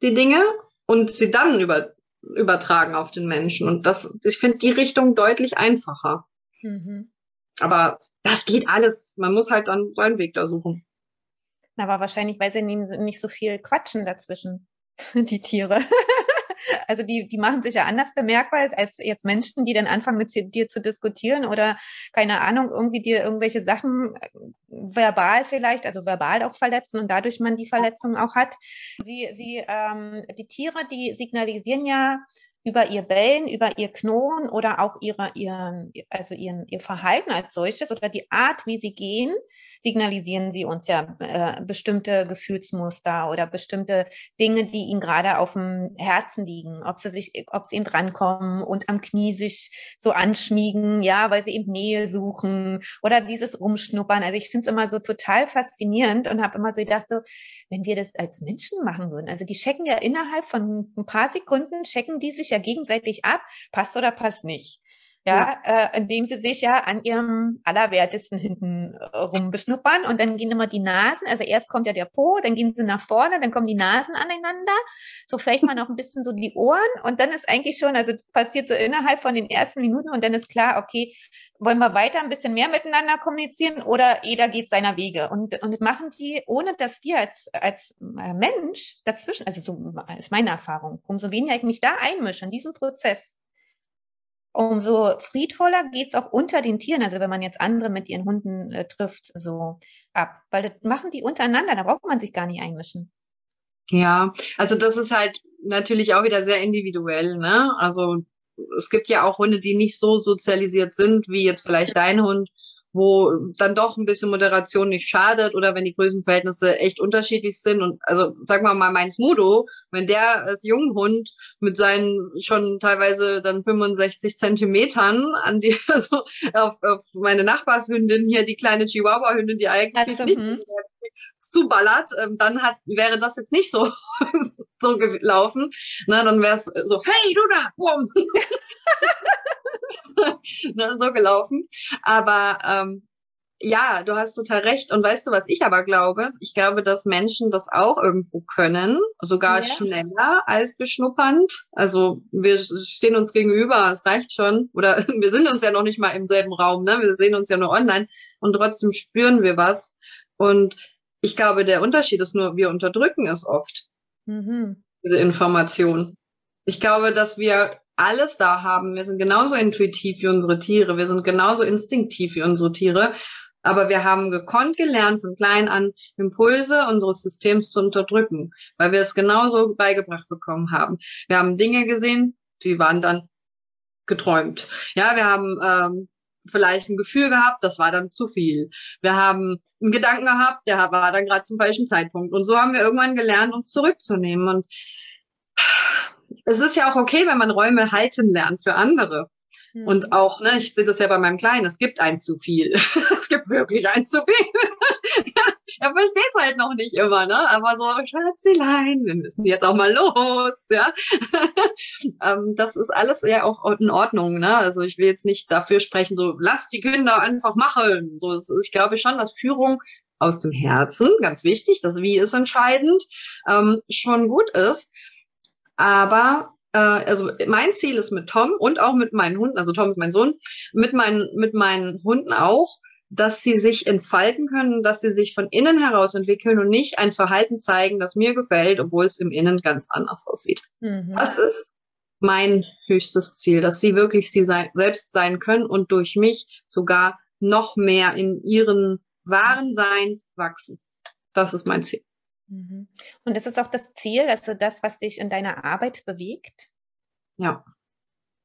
die Dinge, und sie dann über, übertragen auf den Menschen. Und das, ich finde die Richtung deutlich einfacher. Mhm. Aber das geht alles. Man muss halt dann seinen Weg da suchen. Aber wahrscheinlich, weil sie nicht so viel quatschen dazwischen, die Tiere. also die, die machen sich ja anders bemerkbar als jetzt Menschen, die dann anfangen mit dir zu diskutieren oder keine Ahnung, irgendwie dir irgendwelche Sachen äh, verbal vielleicht, also verbal auch verletzen und dadurch man die Verletzung auch hat. Sie, sie, ähm, die Tiere, die signalisieren ja über ihr Bellen, über ihr Knurren oder auch ihre, ihren, also ihren, ihr Verhalten als solches oder die Art, wie sie gehen, signalisieren sie uns ja äh, bestimmte Gefühlsmuster oder bestimmte Dinge, die ihnen gerade auf dem Herzen liegen, ob sie sich, ob sie ihnen drankommen und am Knie sich so anschmiegen, ja, weil sie eben Nähe suchen oder dieses Umschnuppern. Also ich finde es immer so total faszinierend und habe immer so gedacht, so, wenn wir das als Menschen machen würden, also die checken ja innerhalb von ein paar Sekunden, checken die sich ja gegenseitig ab, passt oder passt nicht ja, ja. Äh, indem sie sich ja an ihrem Allerwertesten hinten äh, rumbeschnuppern und dann gehen immer die Nasen, also erst kommt ja der Po, dann gehen sie nach vorne, dann kommen die Nasen aneinander, so vielleicht mal noch ein bisschen so die Ohren und dann ist eigentlich schon, also passiert so innerhalb von den ersten Minuten und dann ist klar, okay, wollen wir weiter ein bisschen mehr miteinander kommunizieren oder jeder geht seiner Wege und, und machen die, ohne dass wir als, als äh, Mensch dazwischen, also so ist meine Erfahrung, umso weniger ich mich da einmische in diesen Prozess, umso friedvoller geht's auch unter den Tieren. Also wenn man jetzt andere mit ihren Hunden äh, trifft, so ab. Weil das machen die untereinander, da braucht man sich gar nicht einmischen. Ja, also das ist halt natürlich auch wieder sehr individuell, ne? Also es gibt ja auch Hunde, die nicht so sozialisiert sind, wie jetzt vielleicht dein Hund wo dann doch ein bisschen Moderation nicht schadet oder wenn die Größenverhältnisse echt unterschiedlich sind. Und also sagen wir mal, mein Smudo, wenn der als Junghund mit seinen schon teilweise dann 65 Zentimetern an die, also auf, auf meine Nachbarshündin hier, die kleine Chihuahua-Hündin, die eigentlich also, nicht hm. zuballert, ähm, dann hat, wäre das jetzt nicht so, so gelaufen. Na, dann wäre es so, hey, du da, bumm. ne, so gelaufen. Aber ähm, ja, du hast total recht. Und weißt du, was ich aber glaube? Ich glaube, dass Menschen das auch irgendwo können, sogar ja. schneller als beschnuppernd. Also wir stehen uns gegenüber, es reicht schon. Oder wir sind uns ja noch nicht mal im selben Raum, ne? Wir sehen uns ja nur online und trotzdem spüren wir was. Und ich glaube, der Unterschied ist nur, wir unterdrücken es oft. Mhm. Diese Information. Ich glaube, dass wir alles da haben. Wir sind genauso intuitiv wie unsere Tiere. Wir sind genauso instinktiv wie unsere Tiere. Aber wir haben gekonnt gelernt, von klein an Impulse unseres Systems zu unterdrücken, weil wir es genauso beigebracht bekommen haben. Wir haben Dinge gesehen, die waren dann geträumt. Ja, wir haben ähm, vielleicht ein Gefühl gehabt, das war dann zu viel. Wir haben einen Gedanken gehabt, der war dann gerade zum falschen Zeitpunkt. Und so haben wir irgendwann gelernt, uns zurückzunehmen. Und es ist ja auch okay, wenn man Räume halten lernt für andere. Mhm. Und auch, ne, ich sehe das ja bei meinem Kleinen, es gibt ein zu viel. es gibt wirklich ein zu viel. er versteht es halt noch nicht immer, ne? Aber so, Schatzilein, wir müssen jetzt auch mal los, ja. ähm, das ist alles ja auch in Ordnung, ne? Also ich will jetzt nicht dafür sprechen, so, lass die Kinder einfach machen. So, ich glaube schon, dass Führung aus dem Herzen, ganz wichtig, das Wie ist entscheidend, ähm, schon gut ist. Aber äh, also mein Ziel ist mit Tom und auch mit meinen Hunden, also Tom ist mein Sohn, mit meinen, mit meinen Hunden auch, dass sie sich entfalten können, dass sie sich von innen heraus entwickeln und nicht ein Verhalten zeigen, das mir gefällt, obwohl es im Innen ganz anders aussieht. Mhm. Das ist mein höchstes Ziel, dass sie wirklich sie sein, selbst sein können und durch mich sogar noch mehr in ihren wahren Sein wachsen. Das ist mein Ziel. Mhm. Und das ist auch das Ziel, also das, was dich in deiner Arbeit bewegt? Ja.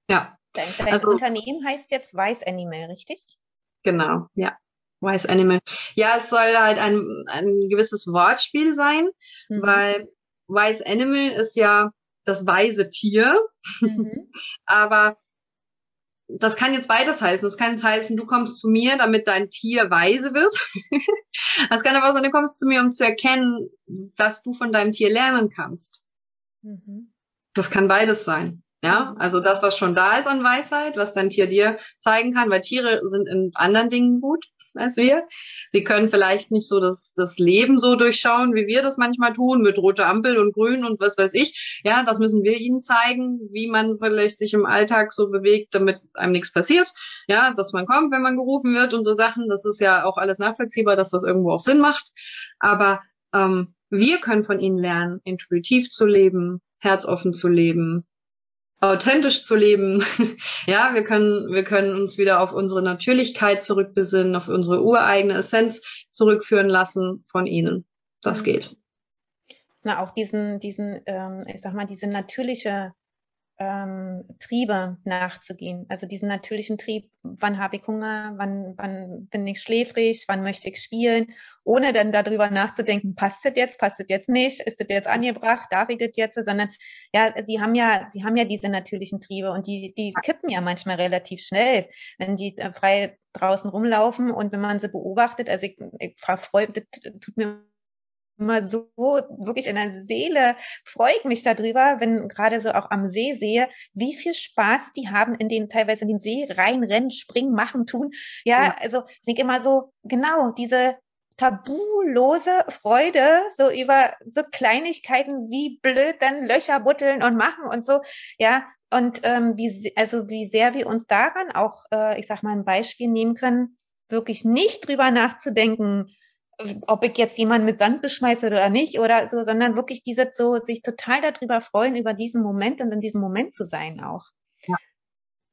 Ja. Dein, dein also, Unternehmen heißt jetzt Weiß Animal, richtig? Genau, ja. Wise Animal. Ja, es soll halt ein, ein gewisses Wortspiel sein, mhm. weil Wise Animal ist ja das weise Tier. Mhm. Aber das kann jetzt beides heißen. Das kann jetzt heißen, du kommst zu mir, damit dein Tier weise wird. das kann aber auch sein, du kommst zu mir, um zu erkennen, dass du von deinem Tier lernen kannst. Mhm. Das kann beides sein. Ja, also das, was schon da ist an Weisheit, was dein Tier dir zeigen kann, weil Tiere sind in anderen Dingen gut als wir. Sie können vielleicht nicht so das, das Leben so durchschauen, wie wir das manchmal tun, mit roter Ampel und grün und was weiß ich. Ja, das müssen wir ihnen zeigen, wie man vielleicht sich im Alltag so bewegt, damit einem nichts passiert. Ja, dass man kommt, wenn man gerufen wird und so Sachen. Das ist ja auch alles nachvollziehbar, dass das irgendwo auch Sinn macht. Aber ähm, wir können von ihnen lernen, intuitiv zu leben, herzoffen zu leben, authentisch zu leben. ja, wir können, wir können uns wieder auf unsere Natürlichkeit zurückbesinnen, auf unsere ureigene Essenz zurückführen lassen von ihnen. Das mhm. geht. Na, auch diesen, diesen, ähm, ich sag mal, diese natürliche ähm, Triebe nachzugehen. Also diesen natürlichen Trieb, wann habe ich Hunger, wann, wann bin ich schläfrig, wann möchte ich spielen, ohne dann darüber nachzudenken, passt das jetzt, passt das jetzt nicht, ist das jetzt angebracht, darf ich das jetzt, sondern ja, sie haben ja, sie haben ja diese natürlichen Triebe und die, die kippen ja manchmal relativ schnell, wenn die äh, frei draußen rumlaufen und wenn man sie beobachtet, also ich, ich frage, das tut mir immer so wirklich in der Seele freue ich mich darüber, wenn gerade so auch am See sehe, wie viel Spaß die haben, in den teilweise in den See reinrennen, springen, machen, tun. Ja, ja. also ich denke immer so, genau, diese tabulose Freude, so über so Kleinigkeiten wie blöd dann Löcher butteln und machen und so, ja, und ähm, wie, also wie sehr wir uns daran auch, äh, ich sag mal, ein Beispiel nehmen können, wirklich nicht drüber nachzudenken, ob ich jetzt jemanden mit Sand beschmeiße oder nicht oder so, sondern wirklich diese so sich total darüber freuen, über diesen Moment und in diesem Moment zu sein auch. Ja.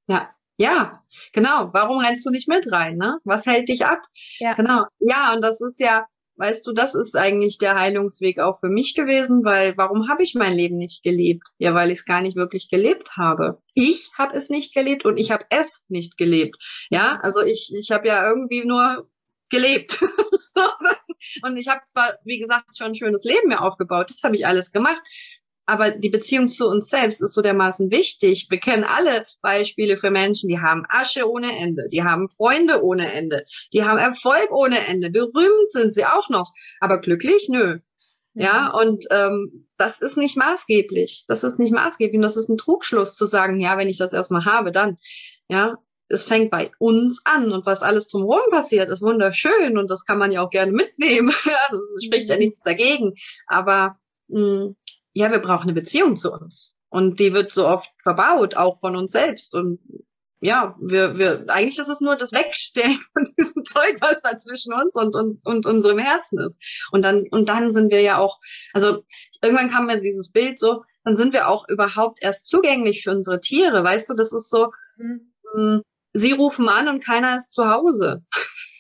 Ja. Ja, genau. Warum rennst du nicht mit rein, ne? Was hält dich ab? Ja. Genau. Ja, und das ist ja, weißt du, das ist eigentlich der Heilungsweg auch für mich gewesen, weil warum habe ich mein Leben nicht gelebt? Ja, weil ich es gar nicht wirklich gelebt habe. Ich habe es nicht gelebt und ich habe es nicht gelebt. Ja, also ich ich habe ja irgendwie nur gelebt. und ich habe zwar, wie gesagt, schon ein schönes Leben mir aufgebaut, das habe ich alles gemacht, aber die Beziehung zu uns selbst ist so dermaßen wichtig. Wir kennen alle Beispiele für Menschen, die haben Asche ohne Ende, die haben Freunde ohne Ende, die haben Erfolg ohne Ende, berühmt sind sie auch noch, aber glücklich, nö. Ja, mhm. und ähm, das ist nicht maßgeblich. Das ist nicht maßgeblich. Und das ist ein Trugschluss zu sagen, ja, wenn ich das erstmal habe, dann. Ja, es fängt bei uns an und was alles drumherum passiert, ist wunderschön und das kann man ja auch gerne mitnehmen. ja, das spricht ja mhm. nichts dagegen. Aber mh, hm, ja, wir brauchen eine Beziehung zu uns. Und die wird so oft verbaut, auch von uns selbst. Und ja, wir, wir, eigentlich ist es nur das Wegstellen von diesem Zeug, was da zwischen uns und, und, und unserem Herzen ist. Und dann, und dann sind wir ja auch, also irgendwann kam mir dieses Bild so, dann sind wir auch überhaupt erst zugänglich für unsere Tiere. Weißt du, das ist so, mhm. Hm, sie rufen an und keiner ist zu Hause.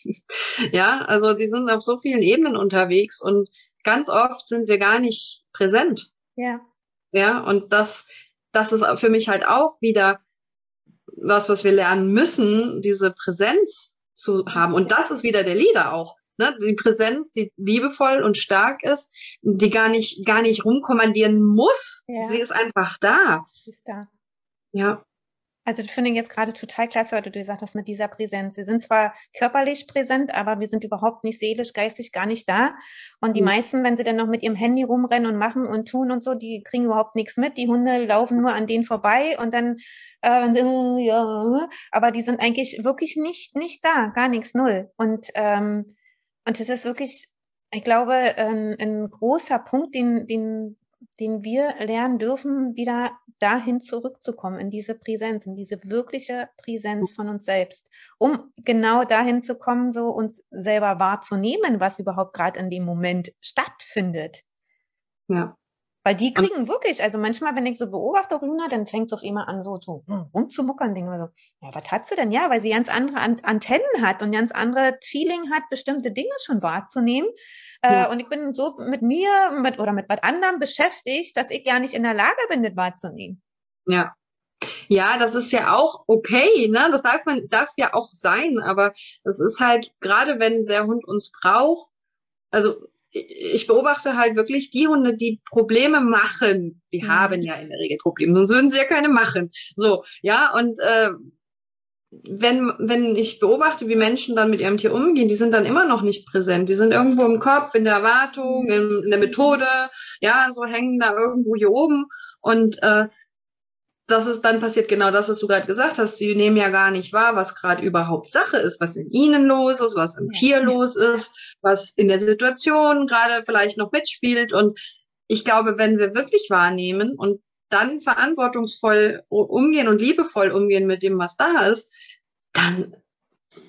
ja, also die sind auf so vielen Ebenen unterwegs und ganz oft sind wir gar nicht präsent. Ja. Ja, und das, das ist für mich halt auch wieder was, was wir lernen müssen, diese Präsenz zu haben. Und das ist wieder der Leader auch. Ne? Die Präsenz, die liebevoll und stark ist, die gar nicht, gar nicht rumkommandieren muss. Ja. Sie ist einfach da. Sie ist da. Ja. Also das finde ich jetzt gerade total klasse, weil du gesagt hast mit dieser Präsenz. Wir sind zwar körperlich präsent, aber wir sind überhaupt nicht seelisch, geistig gar nicht da. Und die mhm. meisten, wenn sie dann noch mit ihrem Handy rumrennen und machen und tun und so, die kriegen überhaupt nichts mit. Die Hunde laufen nur an denen vorbei und dann äh, äh ja, aber die sind eigentlich wirklich nicht nicht da, gar nichts null. Und ähm, und es ist wirklich, ich glaube, ein, ein großer Punkt, den den den wir lernen dürfen, wieder dahin zurückzukommen, in diese Präsenz, in diese wirkliche Präsenz von uns selbst, um genau dahin zu kommen, so uns selber wahrzunehmen, was überhaupt gerade in dem Moment stattfindet. Ja. Weil die kriegen wirklich, also manchmal, wenn ich so beobachte, Luna, dann fängt es auf immer an, so, so hm, rumzumuckern, denke ich so, ja, was hat sie denn? Ja, weil sie ganz andere Antennen hat und ganz andere Feeling hat, bestimmte Dinge schon wahrzunehmen. Äh, ja. und ich bin so mit mir mit, oder mit was anderem beschäftigt, dass ich ja nicht in der Lage bin, das wahrzunehmen. Ja. Ja, das ist ja auch okay, ne? Das darf man, darf ja auch sein, aber das ist halt, gerade wenn der Hund uns braucht, also ich beobachte halt wirklich die Hunde, die Probleme machen, die mhm. haben ja in der Regel Probleme, sonst würden sie ja keine machen. So, ja, und äh, wenn, wenn ich beobachte, wie Menschen dann mit ihrem Tier umgehen, die sind dann immer noch nicht präsent. Die sind irgendwo im Kopf, in der Erwartung, in, in der Methode, ja, so hängen da irgendwo hier oben. Und äh, das ist dann passiert genau das, was du gerade gesagt hast. Die nehmen ja gar nicht wahr, was gerade überhaupt Sache ist, was in ihnen los ist, was im. Tier los ist, was in der Situation gerade vielleicht noch mitspielt. Und ich glaube, wenn wir wirklich wahrnehmen und dann verantwortungsvoll umgehen und liebevoll umgehen mit dem, was da ist, dann,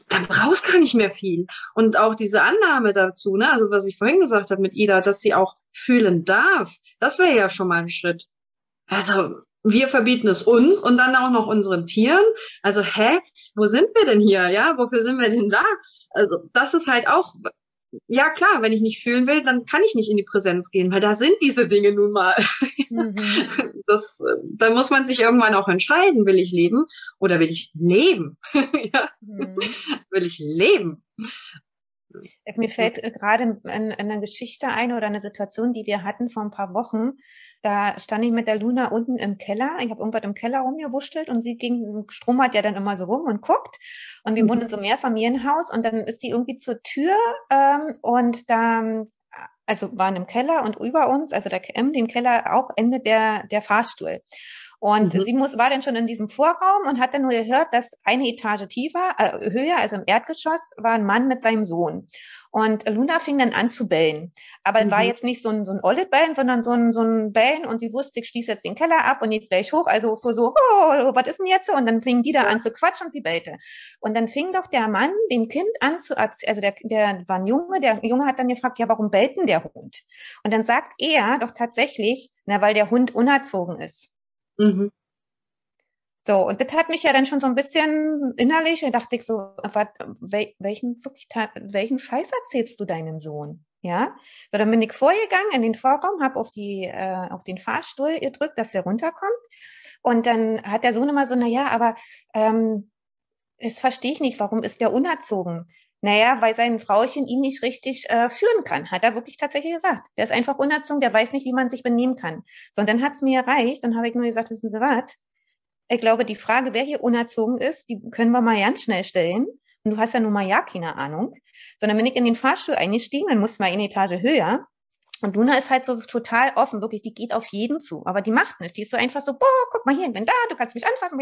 dann brauchst gar nicht mehr viel. Und auch diese Annahme dazu, ne, also was ich vorhin gesagt habe mit Ida, dass sie auch fühlen darf, das wäre ja schon mal ein Schritt. Also wir verbieten es uns und dann auch noch unseren Tieren. Also, hä? Wo sind wir denn hier? Ja, wofür sind wir denn da? Also, das ist halt auch, ja klar, wenn ich nicht fühlen will, dann kann ich nicht in die Präsenz gehen, weil da sind diese Dinge nun mal. Mhm. Das, da muss man sich irgendwann auch entscheiden, will ich leben oder will ich leben? ja? Mhm. Will ich leben? Mir fällt gerade eine Geschichte ein oder eine Situation, die wir hatten vor ein paar Wochen. Da stand ich mit der Luna unten im Keller. Ich habe irgendwas im Keller rumgewurschtelt und sie ging, Strom hat ja dann immer so rum und guckt. Und wir mhm. wohnen in so einem Mehrfamilienhaus und dann ist sie irgendwie zur Tür ähm, und da also waren im Keller und über uns, also der M, den Keller auch Ende der, der Fahrstuhl. Und mhm. sie muss, war dann schon in diesem Vorraum und hat dann nur gehört, dass eine Etage tiefer, äh, höher, also im Erdgeschoss, war ein Mann mit seinem Sohn. Und Luna fing dann an zu bellen. Aber mhm. war jetzt nicht so ein, so ein olle Bellen, sondern so ein, so ein Bellen und sie wusste, ich schließe jetzt den Keller ab und geht gleich hoch. Also so, so, oh, was ist denn jetzt? Und dann fing die da an zu quatschen und sie bellte. Und dann fing doch der Mann dem Kind an zu erzählen, also der, der war ein Junge, der Junge hat dann gefragt, ja, warum bellt denn der Hund? Und dann sagt er doch tatsächlich, na, weil der Hund unerzogen ist. Mhm. So, und das hat mich ja dann schon so ein bisschen innerlich, da dachte ich so, wat, welchen, wirklich, welchen Scheiß erzählst du deinem Sohn? Ja, so dann bin ich vorgegangen in den Vorraum, habe auf die äh, auf den Fahrstuhl gedrückt, dass er runterkommt. Und dann hat der Sohn immer so, na ja, aber ähm, das verstehe ich nicht, warum ist der unerzogen? Naja, weil sein Frauchen ihn nicht richtig äh, führen kann, hat er wirklich tatsächlich gesagt. Der ist einfach unerzogen, der weiß nicht, wie man sich benehmen kann. So, und dann hat's mir erreicht, dann habe ich nur gesagt, wissen Sie was? Ich glaube, die Frage, wer hier unerzogen ist, die können wir mal ganz schnell stellen. Und du hast ja nun mal ja keine Ahnung. Sondern bin ich in den Fahrstuhl eingestiegen, dann mussten wir eine Etage höher. Und Luna ist halt so total offen, wirklich, die geht auf jeden zu, aber die macht nicht. Die ist so einfach so, boah, guck mal hier, ich bin da, du kannst mich anfassen.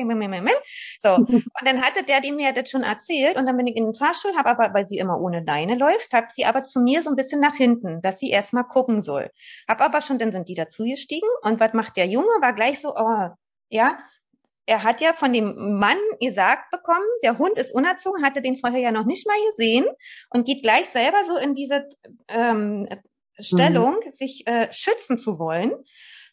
So. Und dann hatte der die mir das schon erzählt und dann bin ich in den Fahrstuhl, habe aber, weil sie immer ohne Leine läuft, hat sie aber zu mir so ein bisschen nach hinten, dass sie erstmal gucken soll. Hab aber schon, dann sind die dazu gestiegen und was macht der Junge? War gleich so, oh, ja, er hat ja von dem Mann gesagt bekommen, der Hund ist unerzogen, hatte den vorher ja noch nicht mal gesehen und geht gleich selber so in diese ähm, Stellung, mhm. sich äh, schützen zu wollen.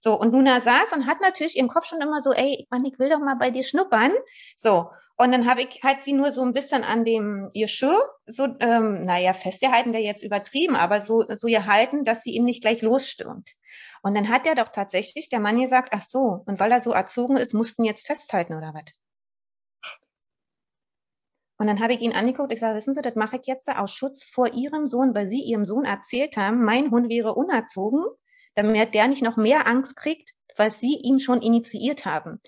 So, und Luna saß und hat natürlich im Kopf schon immer so, ey, Mann, ich will doch mal bei dir schnuppern. So, und dann habe ich halt sie nur so ein bisschen an dem ihr Geschirr so, ähm, naja, festgehalten, der jetzt übertrieben, aber so, so gehalten, dass sie ihn nicht gleich losstürmt. Und dann hat er doch tatsächlich der Mann gesagt, ach so, und weil er so erzogen ist, mussten jetzt festhalten oder was? Und dann habe ich ihn angeguckt, ich sage, wissen Sie, das mache ich jetzt aus Schutz vor Ihrem Sohn, weil Sie Ihrem Sohn erzählt haben, mein Hund wäre unerzogen, damit der nicht noch mehr Angst kriegt, weil Sie ihn schon initiiert haben.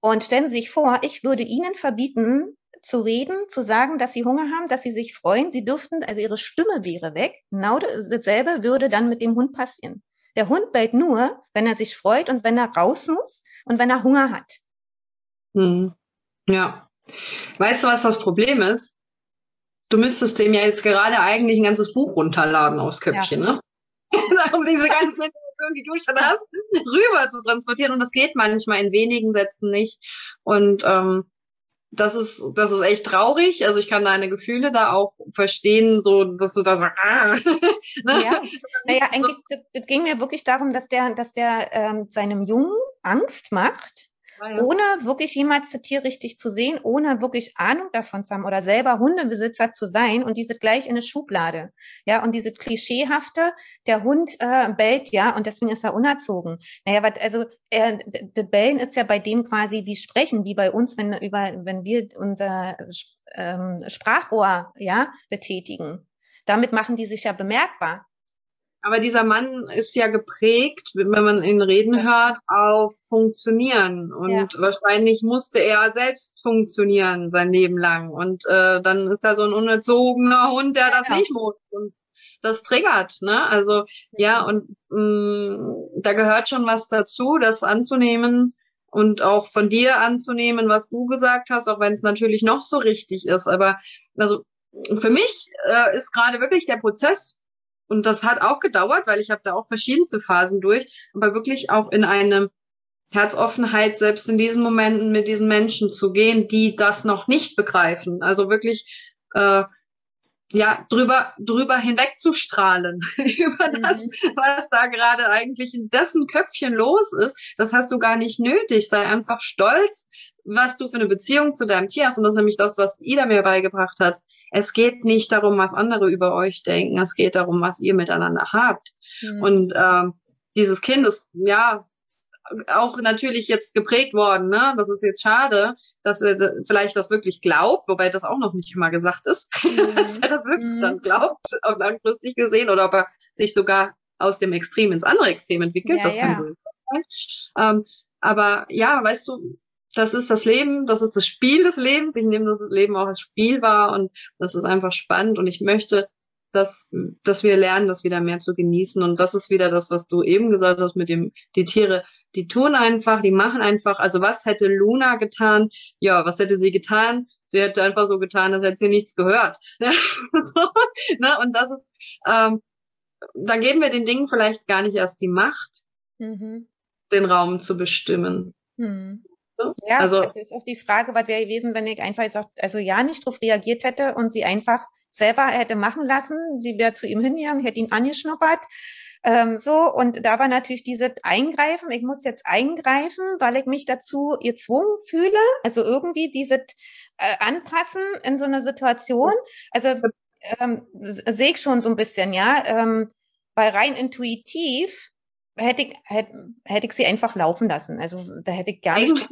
Und stellen Sie sich vor, ich würde Ihnen verbieten, zu reden, zu sagen, dass Sie Hunger haben, dass Sie sich freuen. Sie dürften, also Ihre Stimme wäre weg. Genau dasselbe würde dann mit dem Hund passieren. Der Hund bellt nur, wenn er sich freut und wenn er raus muss und wenn er Hunger hat. Hm. Ja. Weißt du, was das Problem ist? Du müsstest dem ja jetzt gerade eigentlich ein ganzes Buch runterladen aufs Köpfchen, ja. ne? um diese ganzen Informationen, die du schon hast, rüber zu transportieren. Und das geht manchmal in wenigen Sätzen nicht. Und ähm, das ist, das ist echt traurig. Also ich kann deine Gefühle da auch verstehen, so, dass du da so, ah. ne? ja. Naja, eigentlich, das, das ging mir wirklich darum, dass der, dass der ähm, seinem Jungen Angst macht ja. ohne wirklich jemals das Tier richtig zu sehen, ohne wirklich Ahnung davon zu haben oder selber Hundebesitzer zu sein und diese gleich in eine Schublade. Ja, und diese klischeehafte, der Hund äh, bellt ja und deswegen ist er unerzogen. Naja, was, also äh, das Bellen ist ja bei dem quasi wie Sprechen, wie bei uns, wenn, über, wenn wir unser ähm, Sprachrohr ja, betätigen. Damit machen die sich ja bemerkbar. Aber dieser Mann ist ja geprägt, wenn man ihn reden hört, auf Funktionieren. Und ja. wahrscheinlich musste er selbst funktionieren sein Leben lang. Und äh, dann ist da so ein unerzogener Hund, der das ja. nicht muss. Und das triggert, ne? Also ja, und mh, mm, da gehört schon was dazu, das anzunehmen und auch von dir anzunehmen, was du gesagt hast, auch wenn es natürlich noch so richtig ist. Aber also für mich äh, ist gerade wirklich der Prozess und das hat auch gedauert, weil ich habe da auch verschiedenste Phasen durch, aber wirklich auch in eine Herzoffenheit, selbst in diesen Momenten mit diesen Menschen zu gehen, die das noch nicht begreifen. Also wirklich äh, ja drüber drüber hinwegzustrahlen über das, mhm. was da gerade eigentlich in dessen Köpfchen los ist. Das hast du gar nicht nötig. Sei einfach stolz, was du für eine Beziehung zu deinem Tier hast. Und das ist nämlich das, was Ida mir beigebracht hat. Es geht nicht darum, was andere über euch denken. Es geht darum, was ihr miteinander habt. Mhm. Und äh, dieses Kind ist, ja, auch natürlich jetzt geprägt worden, ne? Das ist jetzt schade, dass er vielleicht das wirklich glaubt, wobei das auch noch nicht immer gesagt ist, mhm. dass er das wirklich mhm. dann glaubt, auch langfristig gesehen, oder ob er sich sogar aus dem Extrem ins andere Extrem entwickelt. Ja, das kann ja. so sein. Ähm, aber ja, weißt du, das ist das Leben, das ist das Spiel des Lebens. Ich nehme das Leben auch als Spiel wahr und das ist einfach spannend und ich möchte, dass, dass wir lernen, das wieder mehr zu genießen. Und das ist wieder das, was du eben gesagt hast mit dem, die Tiere, die tun einfach, die machen einfach. Also was hätte Luna getan? Ja, was hätte sie getan? Sie hätte einfach so getan, als hätte sie nichts gehört. so, ne? Und das ist, ähm, da geben wir den Dingen vielleicht gar nicht erst die Macht, mhm. den Raum zu bestimmen. Mhm. Ja, also, das ist auch die Frage, was wäre gewesen, wenn ich einfach gesagt, also ja nicht drauf reagiert hätte und sie einfach selber hätte machen lassen. Sie wäre zu ihm hingegangen, hätte ihn angeschnuppert. Ähm, so, und da war natürlich dieses Eingreifen, ich muss jetzt eingreifen, weil ich mich dazu gezwungen fühle. Also irgendwie dieses äh, Anpassen in so einer Situation. Also ähm, sehe ich schon so ein bisschen, ja. Ähm, weil rein intuitiv hätte ich, hätte, hätte ich sie einfach laufen lassen. Also da hätte ich gar nicht.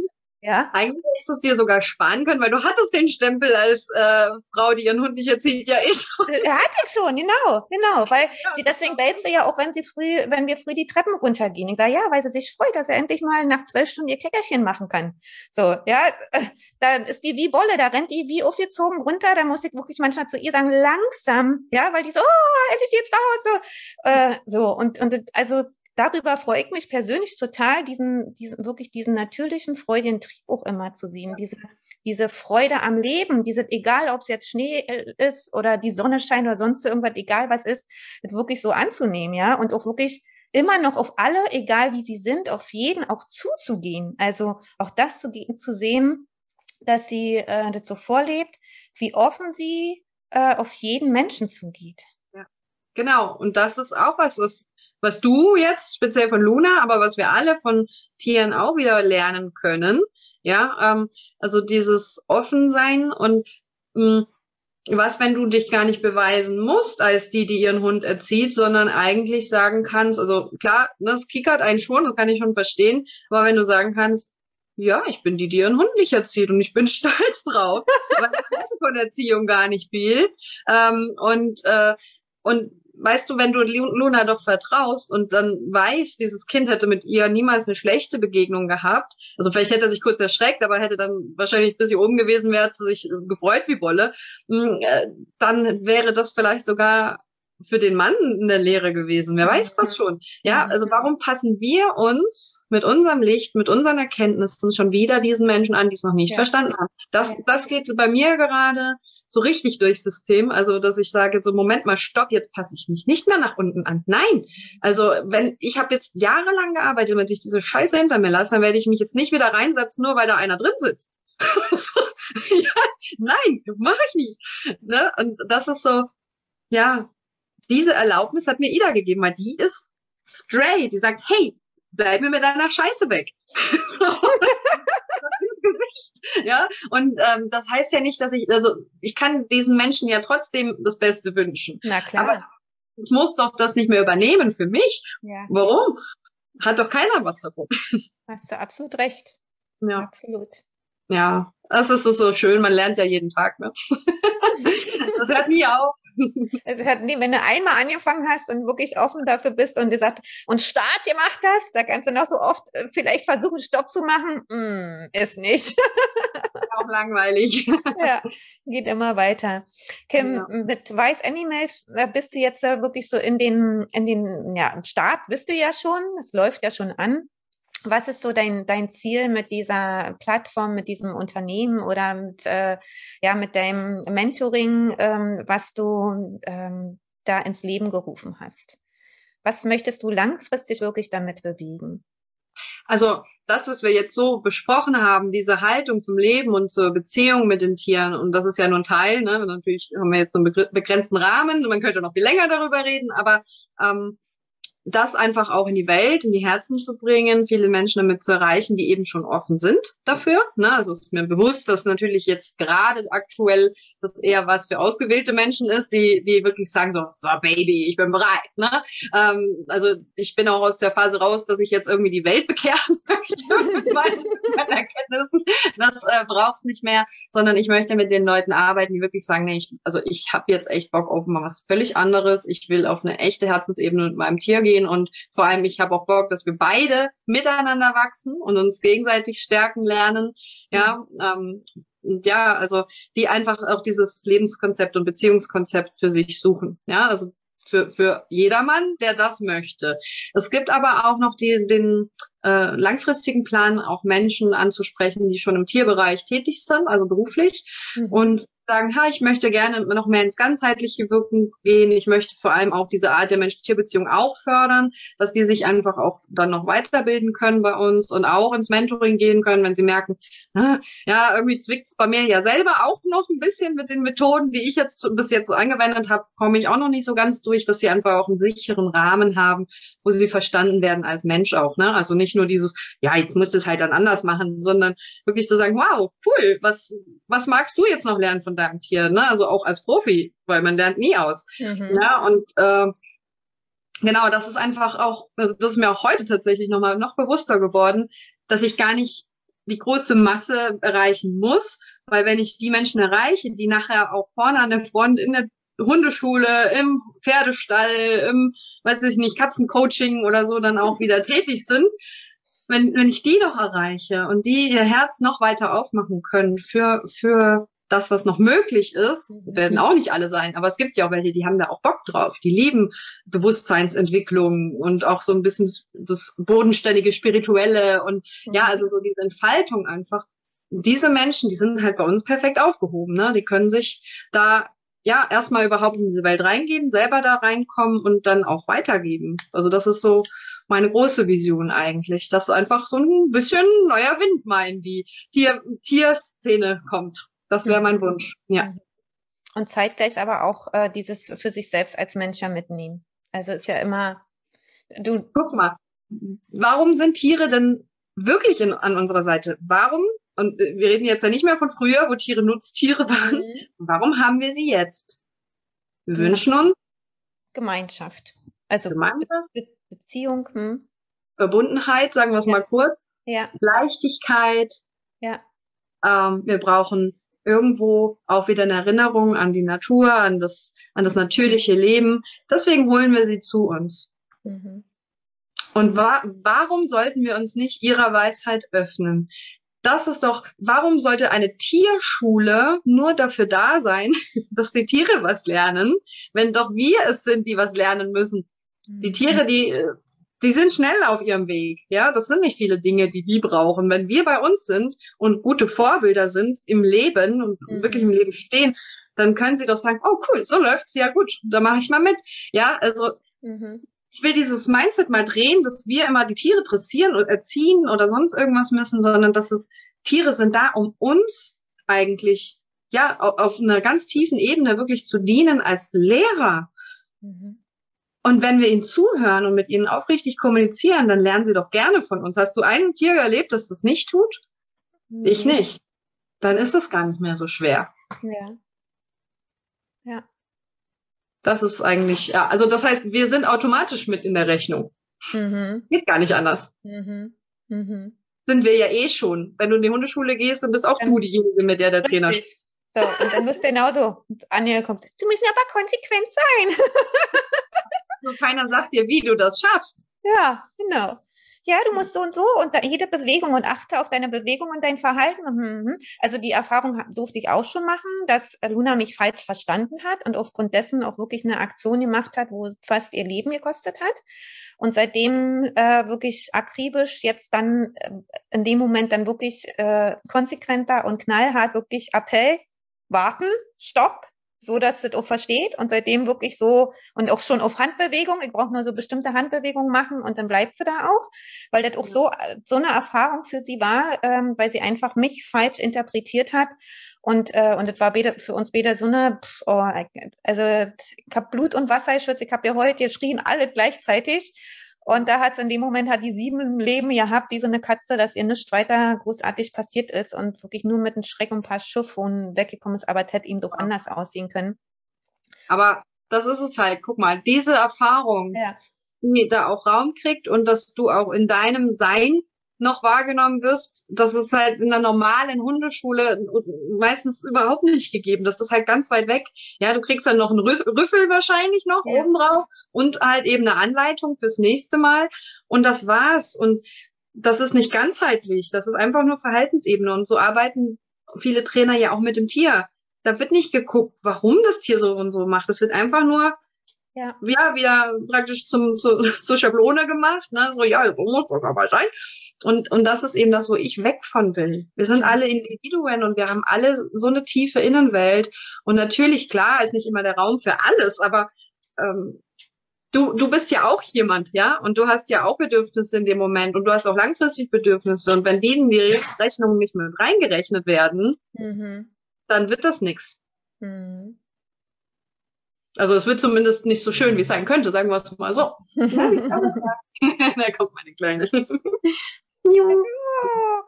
Ja. Eigentlich hättest du es dir sogar sparen können, weil du hattest den Stempel als äh, Frau, die ihren Hund nicht erzieht, ja schon. Er hatte ich schon, genau, genau. Weil ja, sie deswegen bellt sie ja auch, wenn sie früh, wenn wir früh die Treppen runtergehen. Ich sage, ja, weil sie sich freut, dass er endlich mal nach zwölf Stunden ihr Kleckerchen machen kann. So, ja, dann ist die wie Bolle, da rennt die wie aufgezogen runter, da muss ich wirklich manchmal zu ihr sagen, langsam, ja, weil die so, oh, endlich geht's raus, so, äh, so und, und also darüber freue ich mich persönlich total, diesen, diesen, wirklich diesen natürlichen freudigen Trieb auch immer zu sehen, diese, diese Freude am Leben, diese, egal ob es jetzt Schnee äh, ist oder die Sonne scheint oder sonst irgendwas, egal was ist, wirklich so anzunehmen, ja, und auch wirklich immer noch auf alle, egal wie sie sind, auf jeden auch zuzugehen. Also auch das zu, zu sehen, dass sie äh, das so vorlebt, wie offen sie äh, auf jeden Menschen zugeht. Genau. Und das ist auch was, was was du jetzt speziell von Luna, aber was wir alle von Tieren auch wieder lernen können. Ja, ähm, also dieses Offensein und mh, hm, was, wenn du dich gar nicht beweisen musst als die, die ihren Hund erzieht, sondern eigentlich sagen kannst, also klar, das kickert einen schon, das kann ich schon verstehen, aber wenn du sagen kannst, ja, ich bin die, die ihren Hund nicht erzieht und ich bin stolz drauf, weil ich von Erziehung gar nicht viel. Ähm, und, äh, und weißt du, wenn du Luna doch vertraust und dann weißt, dieses Kind hätte mit ihr niemals eine schlechte Begegnung gehabt, also vielleicht hätte er sich kurz erschreckt, aber hätte dann wahrscheinlich bis hier oben gewesen, wäre sich gefreut wie Wolle, hm, äh, dann wäre das vielleicht sogar für den Mann eine Lehre gewesen. Wer weiß das schon? Ja, also warum passen wir uns mit unserem Licht, mit unseren Erkenntnissen schon wieder diesen Menschen an, die es noch nicht ja. verstanden haben? Das, das geht bei mir gerade so richtig durchs System. Also, dass ich sage, so Moment mal, stopp, jetzt passe ich mich nicht mehr nach unten an. Nein. Also, wenn ich habe jetzt jahrelang gearbeitet, wenn ich diese Scheiße hinter mir lasse, dann werde ich mich jetzt nicht wieder reinsetzen, nur weil da einer drin sitzt. ja, nein, mache ich nicht. Ne? Und das ist so, ja, diese Erlaubnis hat mir Ida gegeben, weil die ist straight. Die sagt, hey, bleib mir mit deiner Scheiße weg. Gesicht. Ja, und ähm, das heißt ja nicht, dass ich, also ich kann diesen Menschen ja trotzdem das Beste wünschen. Na klar. Aber ich muss doch das nicht mehr übernehmen für mich. Ja. Warum? Hat doch keiner was davon. Hast du absolut recht. Ja. Absolut. Ja, das ist so schön. Man lernt ja jeden Tag. Ne? das hört nie auf. Es hört nie, wenn du einmal angefangen hast und wirklich offen dafür bist und gesagt und Start gemacht hast, da kannst du noch so oft äh, vielleicht versuchen, Stopp zu machen. Mm, ist nicht. auch langweilig. ja, geht immer weiter. Kim, ja. mit Weiß Animal bist du jetzt ja wirklich so in den, in den, ja, Start bist du ja schon. Es läuft ja schon an. Was ist so dein, dein Ziel mit dieser Plattform, mit diesem Unternehmen oder mit, äh, ja, mit deinem Mentoring, ähm, was du ähm, da ins Leben gerufen hast? Was möchtest du langfristig wirklich damit bewegen? Also das, was wir jetzt so besprochen haben, diese Haltung zum Leben und zur Beziehung mit den Tieren, und das ist ja nur ein Teil, ne? natürlich haben wir jetzt einen begrenzten Rahmen, man könnte noch viel länger darüber reden, aber ähm, das einfach auch in die Welt, in die Herzen zu bringen, viele Menschen damit zu erreichen, die eben schon offen sind dafür. Ne? Also es ist mir bewusst, dass natürlich jetzt gerade aktuell das eher was für ausgewählte Menschen ist, die, die wirklich sagen so, so Baby, ich bin bereit. Ne? Ähm, also ich bin auch aus der Phase raus, dass ich jetzt irgendwie die Welt bekehren möchte mit meinen, meinen Erkenntnissen. Das äh, braucht's nicht mehr, sondern ich möchte mit den Leuten arbeiten, die wirklich sagen, nee, ich, also ich habe jetzt echt Bock auf mal was völlig anderes. Ich will auf eine echte Herzensebene mit meinem Tier gehen gehen und vor allem ich habe auch Bock, dass wir beide miteinander wachsen und uns gegenseitig stärken lernen. Ja, ähm, ja, also die einfach auch dieses Lebenskonzept und Beziehungskonzept für sich suchen. Ja, also für, für jedermann, der das möchte. Es gibt aber auch noch die, den äh, langfristigen Plan, auch Menschen anzusprechen, die schon im Tierbereich tätig sind, also beruflich. Mhm. Und sagen, ha, ich möchte gerne noch mehr ins ganzheitliche Wirken gehen. Ich möchte vor allem auch diese Art der Mensch-Tier-Beziehung auch fördern, dass die sich einfach auch dann noch weiterbilden können bei uns und auch ins Mentoring gehen können, wenn sie merken, ja, irgendwie zwickt's bei mir ja selber auch noch ein bisschen mit den Methoden, die ich jetzt bis jetzt so angewendet habe, komme ich auch noch nicht so ganz durch, dass sie einfach auch einen sicheren Rahmen haben, wo sie verstanden werden als Mensch auch. Ne? Also nicht nur dieses, ja, jetzt müsst ihr es halt dann anders machen, sondern wirklich zu sagen, wow, cool, was, was magst du jetzt noch lernen von deinem Tier, ne? Also auch als Profi, weil man lernt nie aus. Mhm. Ja, und äh, genau, das ist einfach auch, also das ist mir auch heute tatsächlich nochmal noch bewusster geworden, dass ich gar nicht die große Masse erreichen muss, weil wenn ich die Menschen erreiche, die nachher auch vorne an der Front in der Hundeschule, im Pferdestall, im, weiß ich nicht, Katzencoaching oder so dann auch wieder tätig sind, wenn, wenn ich die doch erreiche und die ihr Herz noch weiter aufmachen können für, für das, was noch möglich ist, werden auch nicht alle sein, aber es gibt ja auch welche, die haben da auch Bock drauf. Die lieben Bewusstseinsentwicklung und auch so ein bisschen das bodenständige, spirituelle und mhm. ja, also so diese Entfaltung einfach. Diese Menschen, die sind halt bei uns perfekt aufgehoben, ne? Die können sich da ja erstmal überhaupt in diese Welt reingeben, selber da reinkommen und dann auch weitergeben. Also das ist so meine große Vision eigentlich, dass einfach so ein bisschen neuer Wind mal in die Tier Tierszene kommt. Das wäre mein Wunsch, ja. Mhm. Und zeitgleich aber auch äh, dieses für sich selbst als Mensch ja mitnehmen. Also ist ja immer, du. Guck mal, warum sind Tiere denn wirklich in, an unserer Seite? Warum? Und äh, wir reden jetzt ja nicht mehr von früher, wo Tiere Nutztiere waren. Mhm. Warum haben wir sie jetzt? Wir ja. wünschen uns Gemeinschaft. Also Gemeinschaft, Be Beziehung, hm. Verbundenheit, sagen wir es ja. mal kurz. Ja. Leichtigkeit. Ja. Ähm, wir brauchen irgendwo auch wieder eine Erinnerung an die Natur, an das, an das natürliche Leben. Deswegen holen wir sie zu uns. Mhm. Und wa warum sollten wir uns nicht ihrer Weisheit öffnen? Das ist doch, warum sollte eine Tierschule nur dafür da sein, dass die Tiere was lernen, wenn doch wir es sind, die was lernen müssen? Die mhm. Tiere, die, die sind schnell auf ihrem Weg. Ja, das sind nicht viele Dinge, die die brauchen. Wenn wir bei uns sind und gute Vorbilder sind im Leben und mhm. wirklich im Leben stehen, dann können sie doch sagen, oh cool, so läuft's ja gut, da mache ich mal mit. Ja, also mhm ich will dieses Mindset mal drehen, dass wir immer die Tiere dressieren oder erziehen oder sonst irgendwas müssen, sondern dass es Tiere sind da, um uns eigentlich ja auf einer ganz tiefen Ebene wirklich zu dienen als Lehrer. Mhm. Und wenn wir ihnen zuhören und mit ihnen aufrichtig kommunizieren, dann lernen sie doch gerne von uns. Hast du ein Tier erlebt, das das nicht tut? Mhm. Ich nicht. Dann ist es gar nicht mehr so schwer. Ja. Ja. Das ist eigentlich, ja, also das heißt, wir sind automatisch mit in der Rechnung. Mhm. Geht gar nicht anders. Mhm. Mhm. Sind wir ja eh schon. Wenn du in die Hundeschule gehst, dann bist auch dann du diejenige, mit der der Trainer richtig. So, und dann musst du genauso. Anja kommt, du musst aber konsequent sein. Nur keiner sagt dir, wie du das schaffst. Ja, genau ja, du musst so und so und jede Bewegung und achte auf deine Bewegung und dein Verhalten. Mhm, mhm. Also die Erfahrung durfte ich auch schon machen, dass Luna mich falsch verstanden hat und aufgrund dessen auch wirklich eine Aktion gemacht hat, wo fast ihr Leben gekostet hat. Und seitdem äh, wirklich akribisch jetzt dann äh, in dem Moment dann wirklich äh, konsequenter und knallhart wirklich Appell, warten, stopp, so dass es auch versteht und seitdem wirklich so und auch schon auf Handbewegung, ich brauche nur so bestimmte Handbewegungen machen und dann bleibt sie da auch, weil das auch so so eine Erfahrung für sie war, ähm, weil sie einfach mich falsch interpretiert hat. Und äh, und das war beide, für uns beide so eine, pff, oh, also ich habe Blut und Wasser geschwitzt, ich habe ja heute geschrien alle gleichzeitig und da hat es in dem Moment hat die sieben Leben gehabt, wie so eine Katze, dass ihr nichts weiter großartig passiert ist und wirklich nur mit einem Schreck und ein paar Schiffwohnen weggekommen ist, aber das hätte ihm doch anders aussehen können. Aber das ist es halt. Guck mal, diese Erfahrung, ja. die da auch Raum kriegt und dass du auch in deinem Sein noch wahrgenommen wirst, das ist halt in der normalen Hundeschule meistens überhaupt nicht gegeben. Das ist halt ganz weit weg. Ja, du kriegst dann noch einen Rüffel wahrscheinlich noch ja. obendrauf und halt eben eine Anleitung fürs nächste Mal. Und das war's. Und das ist nicht ganzheitlich. Das ist einfach nur Verhaltensebene. Und so arbeiten viele Trainer ja auch mit dem Tier. Da wird nicht geguckt, warum das Tier so und so macht. Es wird einfach nur ja. ja, wieder praktisch zum, zu, zur Schablone gemacht, ne? So, ja, so muss das aber sein. Und, und das ist eben das, wo ich weg von will. Wir sind alle Individuen und wir haben alle so eine tiefe Innenwelt. Und natürlich, klar, ist nicht immer der Raum für alles, aber ähm, du, du bist ja auch jemand, ja, und du hast ja auch Bedürfnisse in dem Moment und du hast auch langfristig Bedürfnisse. Und wenn denen die Rechnungen nicht mit reingerechnet werden, mhm. dann wird das nichts. Mhm. Also es wird zumindest nicht so schön, wie es sein könnte, sagen wir es mal so. da kommt meine Kleine. Hallo,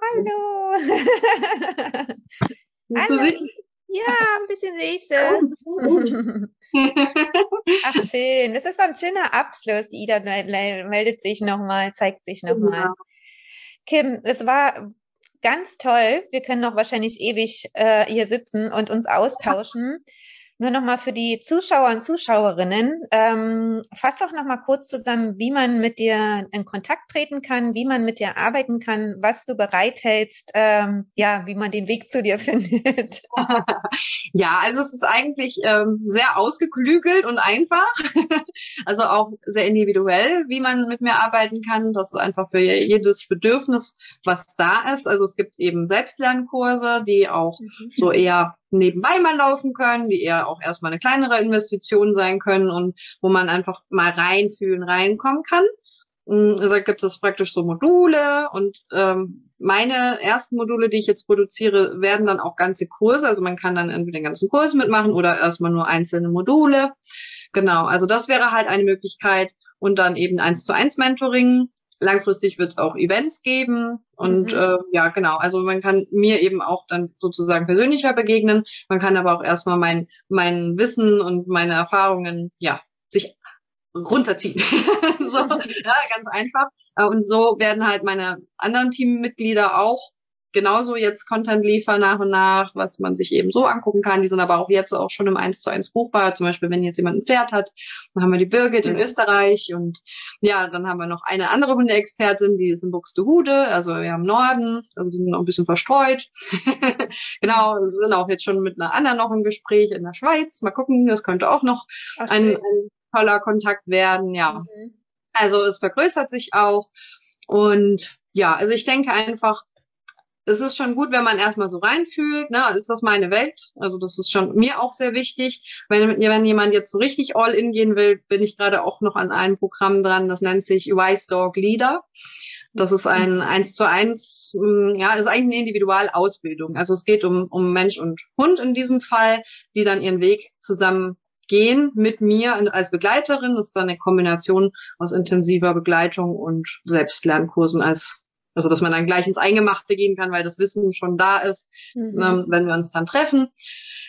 hallo. hallo. Ja, ein bisschen süße. Ach schön, das ist ein schöner Abschluss. Die Ida meldet sich nochmal, zeigt sich nochmal. Ja. Kim, es war ganz toll. Wir können noch wahrscheinlich ewig äh, hier sitzen und uns austauschen. Nur nochmal für die Zuschauer und Zuschauerinnen, ähm, fass doch nochmal kurz zusammen, wie man mit dir in Kontakt treten kann, wie man mit dir arbeiten kann, was du bereithältst, ähm, ja, wie man den Weg zu dir findet. ja, also es ist eigentlich ähm, sehr ausgeklügelt und einfach, also auch sehr individuell, wie man mit mir arbeiten kann. Das ist einfach für jedes Bedürfnis, was da ist. Also es gibt eben Selbstlernkurse, die auch mhm. so eher nebenbei mal laufen können, die eher auch erstmal eine kleinere Investition sein können und wo man einfach mal reinfühlen, reinkommen kann. Mm, da gibt es praktisch so Module und ähm, meine ersten Module, die ich jetzt produziere, werden dann auch ganze Kurse. Also man kann dann entweder den ganzen Kurs mitmachen oder erstmal nur einzelne Module. Genau, also das wäre halt eine Möglichkeit. Und dann eben eins zu eins Mentoring Langfristig wird es auch Events geben und mhm. äh, ja, genau. Also man kann mir eben auch dann sozusagen persönlicher begegnen. Man kann aber auch erstmal mein, mein Wissen und meine Erfahrungen, ja, sich runterziehen. so, ja, ganz einfach. Äh, und so werden halt meine anderen Teammitglieder auch genauso jetzt Content liefern nach und nach, was man sich eben so angucken kann. Die sind aber auch jetzt auch schon im 1 zu 1 buchbar. Zum Beispiel, wenn jetzt jemand ein Pferd hat, dann haben wir die Birgit in Österreich und ja, dann haben wir noch eine andere Hundeexpertin, die ist in Buxtehude, also ja im Norden. Also wir sind noch ein bisschen verstreut. genau, wir sind auch jetzt schon mit einer anderen noch im Gespräch in der Schweiz. Mal gucken, das könnte auch noch ein, ein, toller Kontakt werden. Ja, mhm. also es vergrößert sich auch und ja, also ich denke einfach, es ist schon gut, wenn man erstmal so reinfühlt, ne, ist das meine Welt? Also das ist schon mir auch sehr wichtig. Wenn, wenn jemand jetzt so richtig all in gehen will, bin ich gerade auch noch an einem Programm dran, das nennt sich Wise Dog Leader. Das ist ein eins zu eins, hm, ja, ist eigentlich eine Individualausbildung. Also es geht um, um Mensch und Hund in diesem Fall, die dann ihren Weg zusammen gehen mit mir als Begleiterin. Das ist dann eine Kombination aus intensiver Begleitung und Selbstlernkursen als also, dass man dann gleich ins Eingemachte gehen kann, weil das Wissen schon da ist, mhm. ähm, wenn wir uns dann treffen.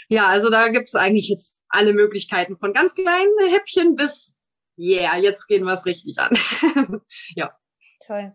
Ja, also da gibt es eigentlich jetzt alle Möglichkeiten von ganz kleinen Häppchen bis, yeah, jetzt gehen wir es richtig an. ja. Toll.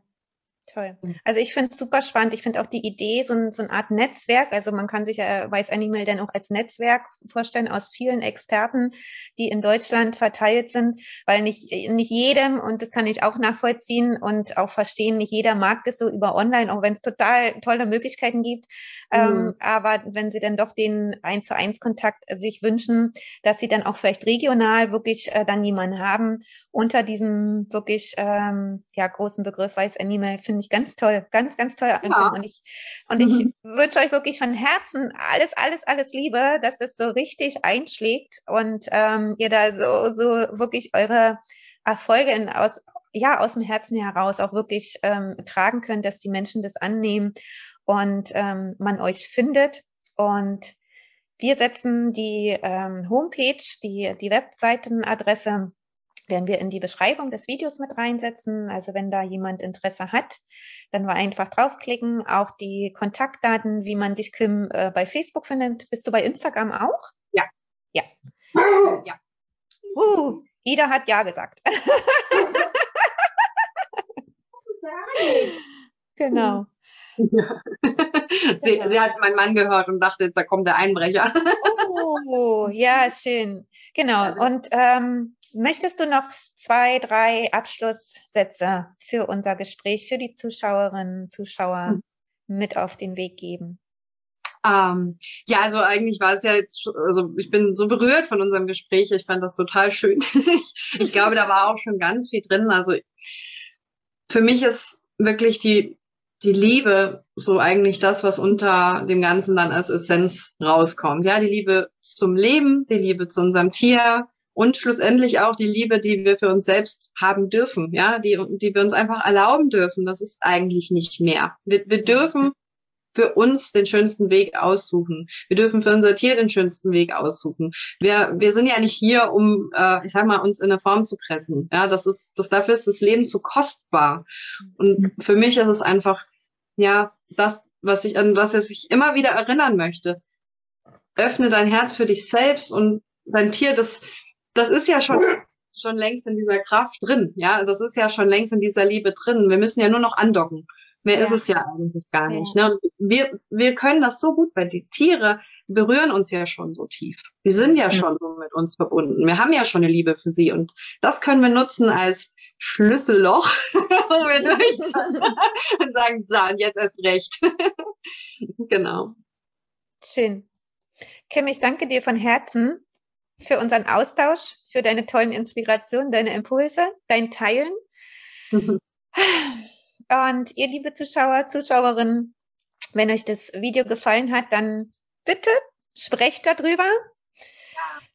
Toll. Mhm. Also ich finde es super spannend. Ich finde auch die Idee, so, ein, so eine Art Netzwerk, also man kann sich ja Weiß Animal dann auch als Netzwerk vorstellen aus vielen Experten, die in Deutschland verteilt sind, weil nicht, nicht jedem, und das kann ich auch nachvollziehen und auch verstehen, nicht jeder mag das so über online, auch wenn es total tolle Möglichkeiten gibt. Ähm, mhm. Ähm, aber wenn sie dann doch den eins zu eins Kontakt sich wünschen, dass sie dann auch vielleicht regional wirklich äh, dann jemanden haben unter diesem wirklich ähm, ja großen Begriff Weiß Animal, finde finde ich ganz toll, ganz, ganz toll. Ja. Und ich, und ich mhm. wünsche euch wirklich von Herzen alles, alles, alles Liebe, dass das so richtig einschlägt und ähm, ihr da so, so wirklich eure Erfolge in, aus, ja, aus dem Herzen heraus auch wirklich ähm, tragen könnt, dass die Menschen das annehmen und ähm, man euch findet. Und wir setzen die ähm, Homepage, die, die Webseitenadresse werden wir in die Beschreibung des Videos mit reinsetzen. Also wenn da jemand Interesse hat, dann war einfach draufklicken. Auch die Kontaktdaten, wie man dich, Kim, äh, bei Facebook findet. Bist du bei Instagram auch? Ja. Ja. ja. Uh, Ida hat Ja gesagt. genau. Ja. sie, sie, hat meinen Mann gehört und dachte, jetzt da kommt der Einbrecher. oh, ja, schön. Genau. Und ähm, Möchtest du noch zwei, drei Abschlusssätze für unser Gespräch, für die Zuschauerinnen, Zuschauer hm. mit auf den Weg geben? Ähm, ja, also eigentlich war es ja jetzt, also ich bin so berührt von unserem Gespräch. Ich fand das total schön. ich, ich glaube, da war auch schon ganz viel drin. Also für mich ist wirklich die, die Liebe so eigentlich das, was unter dem Ganzen dann als Essenz rauskommt. Ja, die Liebe zum Leben, die Liebe zu unserem Tier, und schlussendlich auch die Liebe, die wir für uns selbst haben dürfen, ja, die, die wir uns einfach erlauben dürfen. Das ist eigentlich nicht mehr. Wir, wir dürfen für uns den schönsten Weg aussuchen. Wir dürfen für unser Tier den schönsten Weg aussuchen. Wir, wir sind ja nicht hier, um, äh, ich sag mal, uns in eine Form zu pressen. Ja, das ist, das dafür ist das Leben zu kostbar. Und für mich ist es einfach, ja, das, was ich, an was ich immer wieder erinnern möchte. Öffne dein Herz für dich selbst und dein Tier, das, das ist ja schon, schon längst in dieser Kraft drin. Ja, das ist ja schon längst in dieser Liebe drin. Wir müssen ja nur noch andocken. Mehr ja. ist es ja eigentlich gar nicht. Ja. Ne? Wir, wir können das so gut, weil die Tiere die berühren uns ja schon so tief. Die sind ja schon so mit uns verbunden. Wir haben ja schon eine Liebe für sie und das können wir nutzen als Schlüsselloch, wo wir durch und sagen, so, und jetzt erst recht. genau. Schön. Kim, ich danke dir von Herzen für unseren Austausch, für deine tollen Inspirationen, deine Impulse, dein Teilen. Mhm. Und ihr, liebe Zuschauer, Zuschauerinnen, wenn euch das Video gefallen hat, dann bitte sprecht darüber,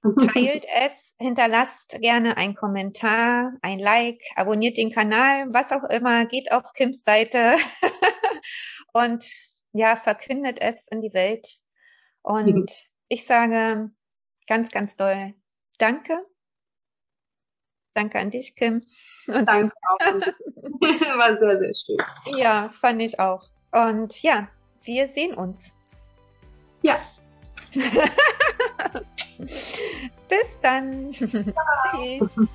teilt es, hinterlasst gerne einen Kommentar, ein Like, abonniert den Kanal, was auch immer, geht auf Kims Seite und ja, verkündet es in die Welt. Und mhm. ich sage ganz, ganz doll danke. Danke an dich, Kim. Und danke auch. War sehr, sehr schön. Ja, das fand ich auch. Und ja, wir sehen uns. Ja. Bis dann. Tschüss.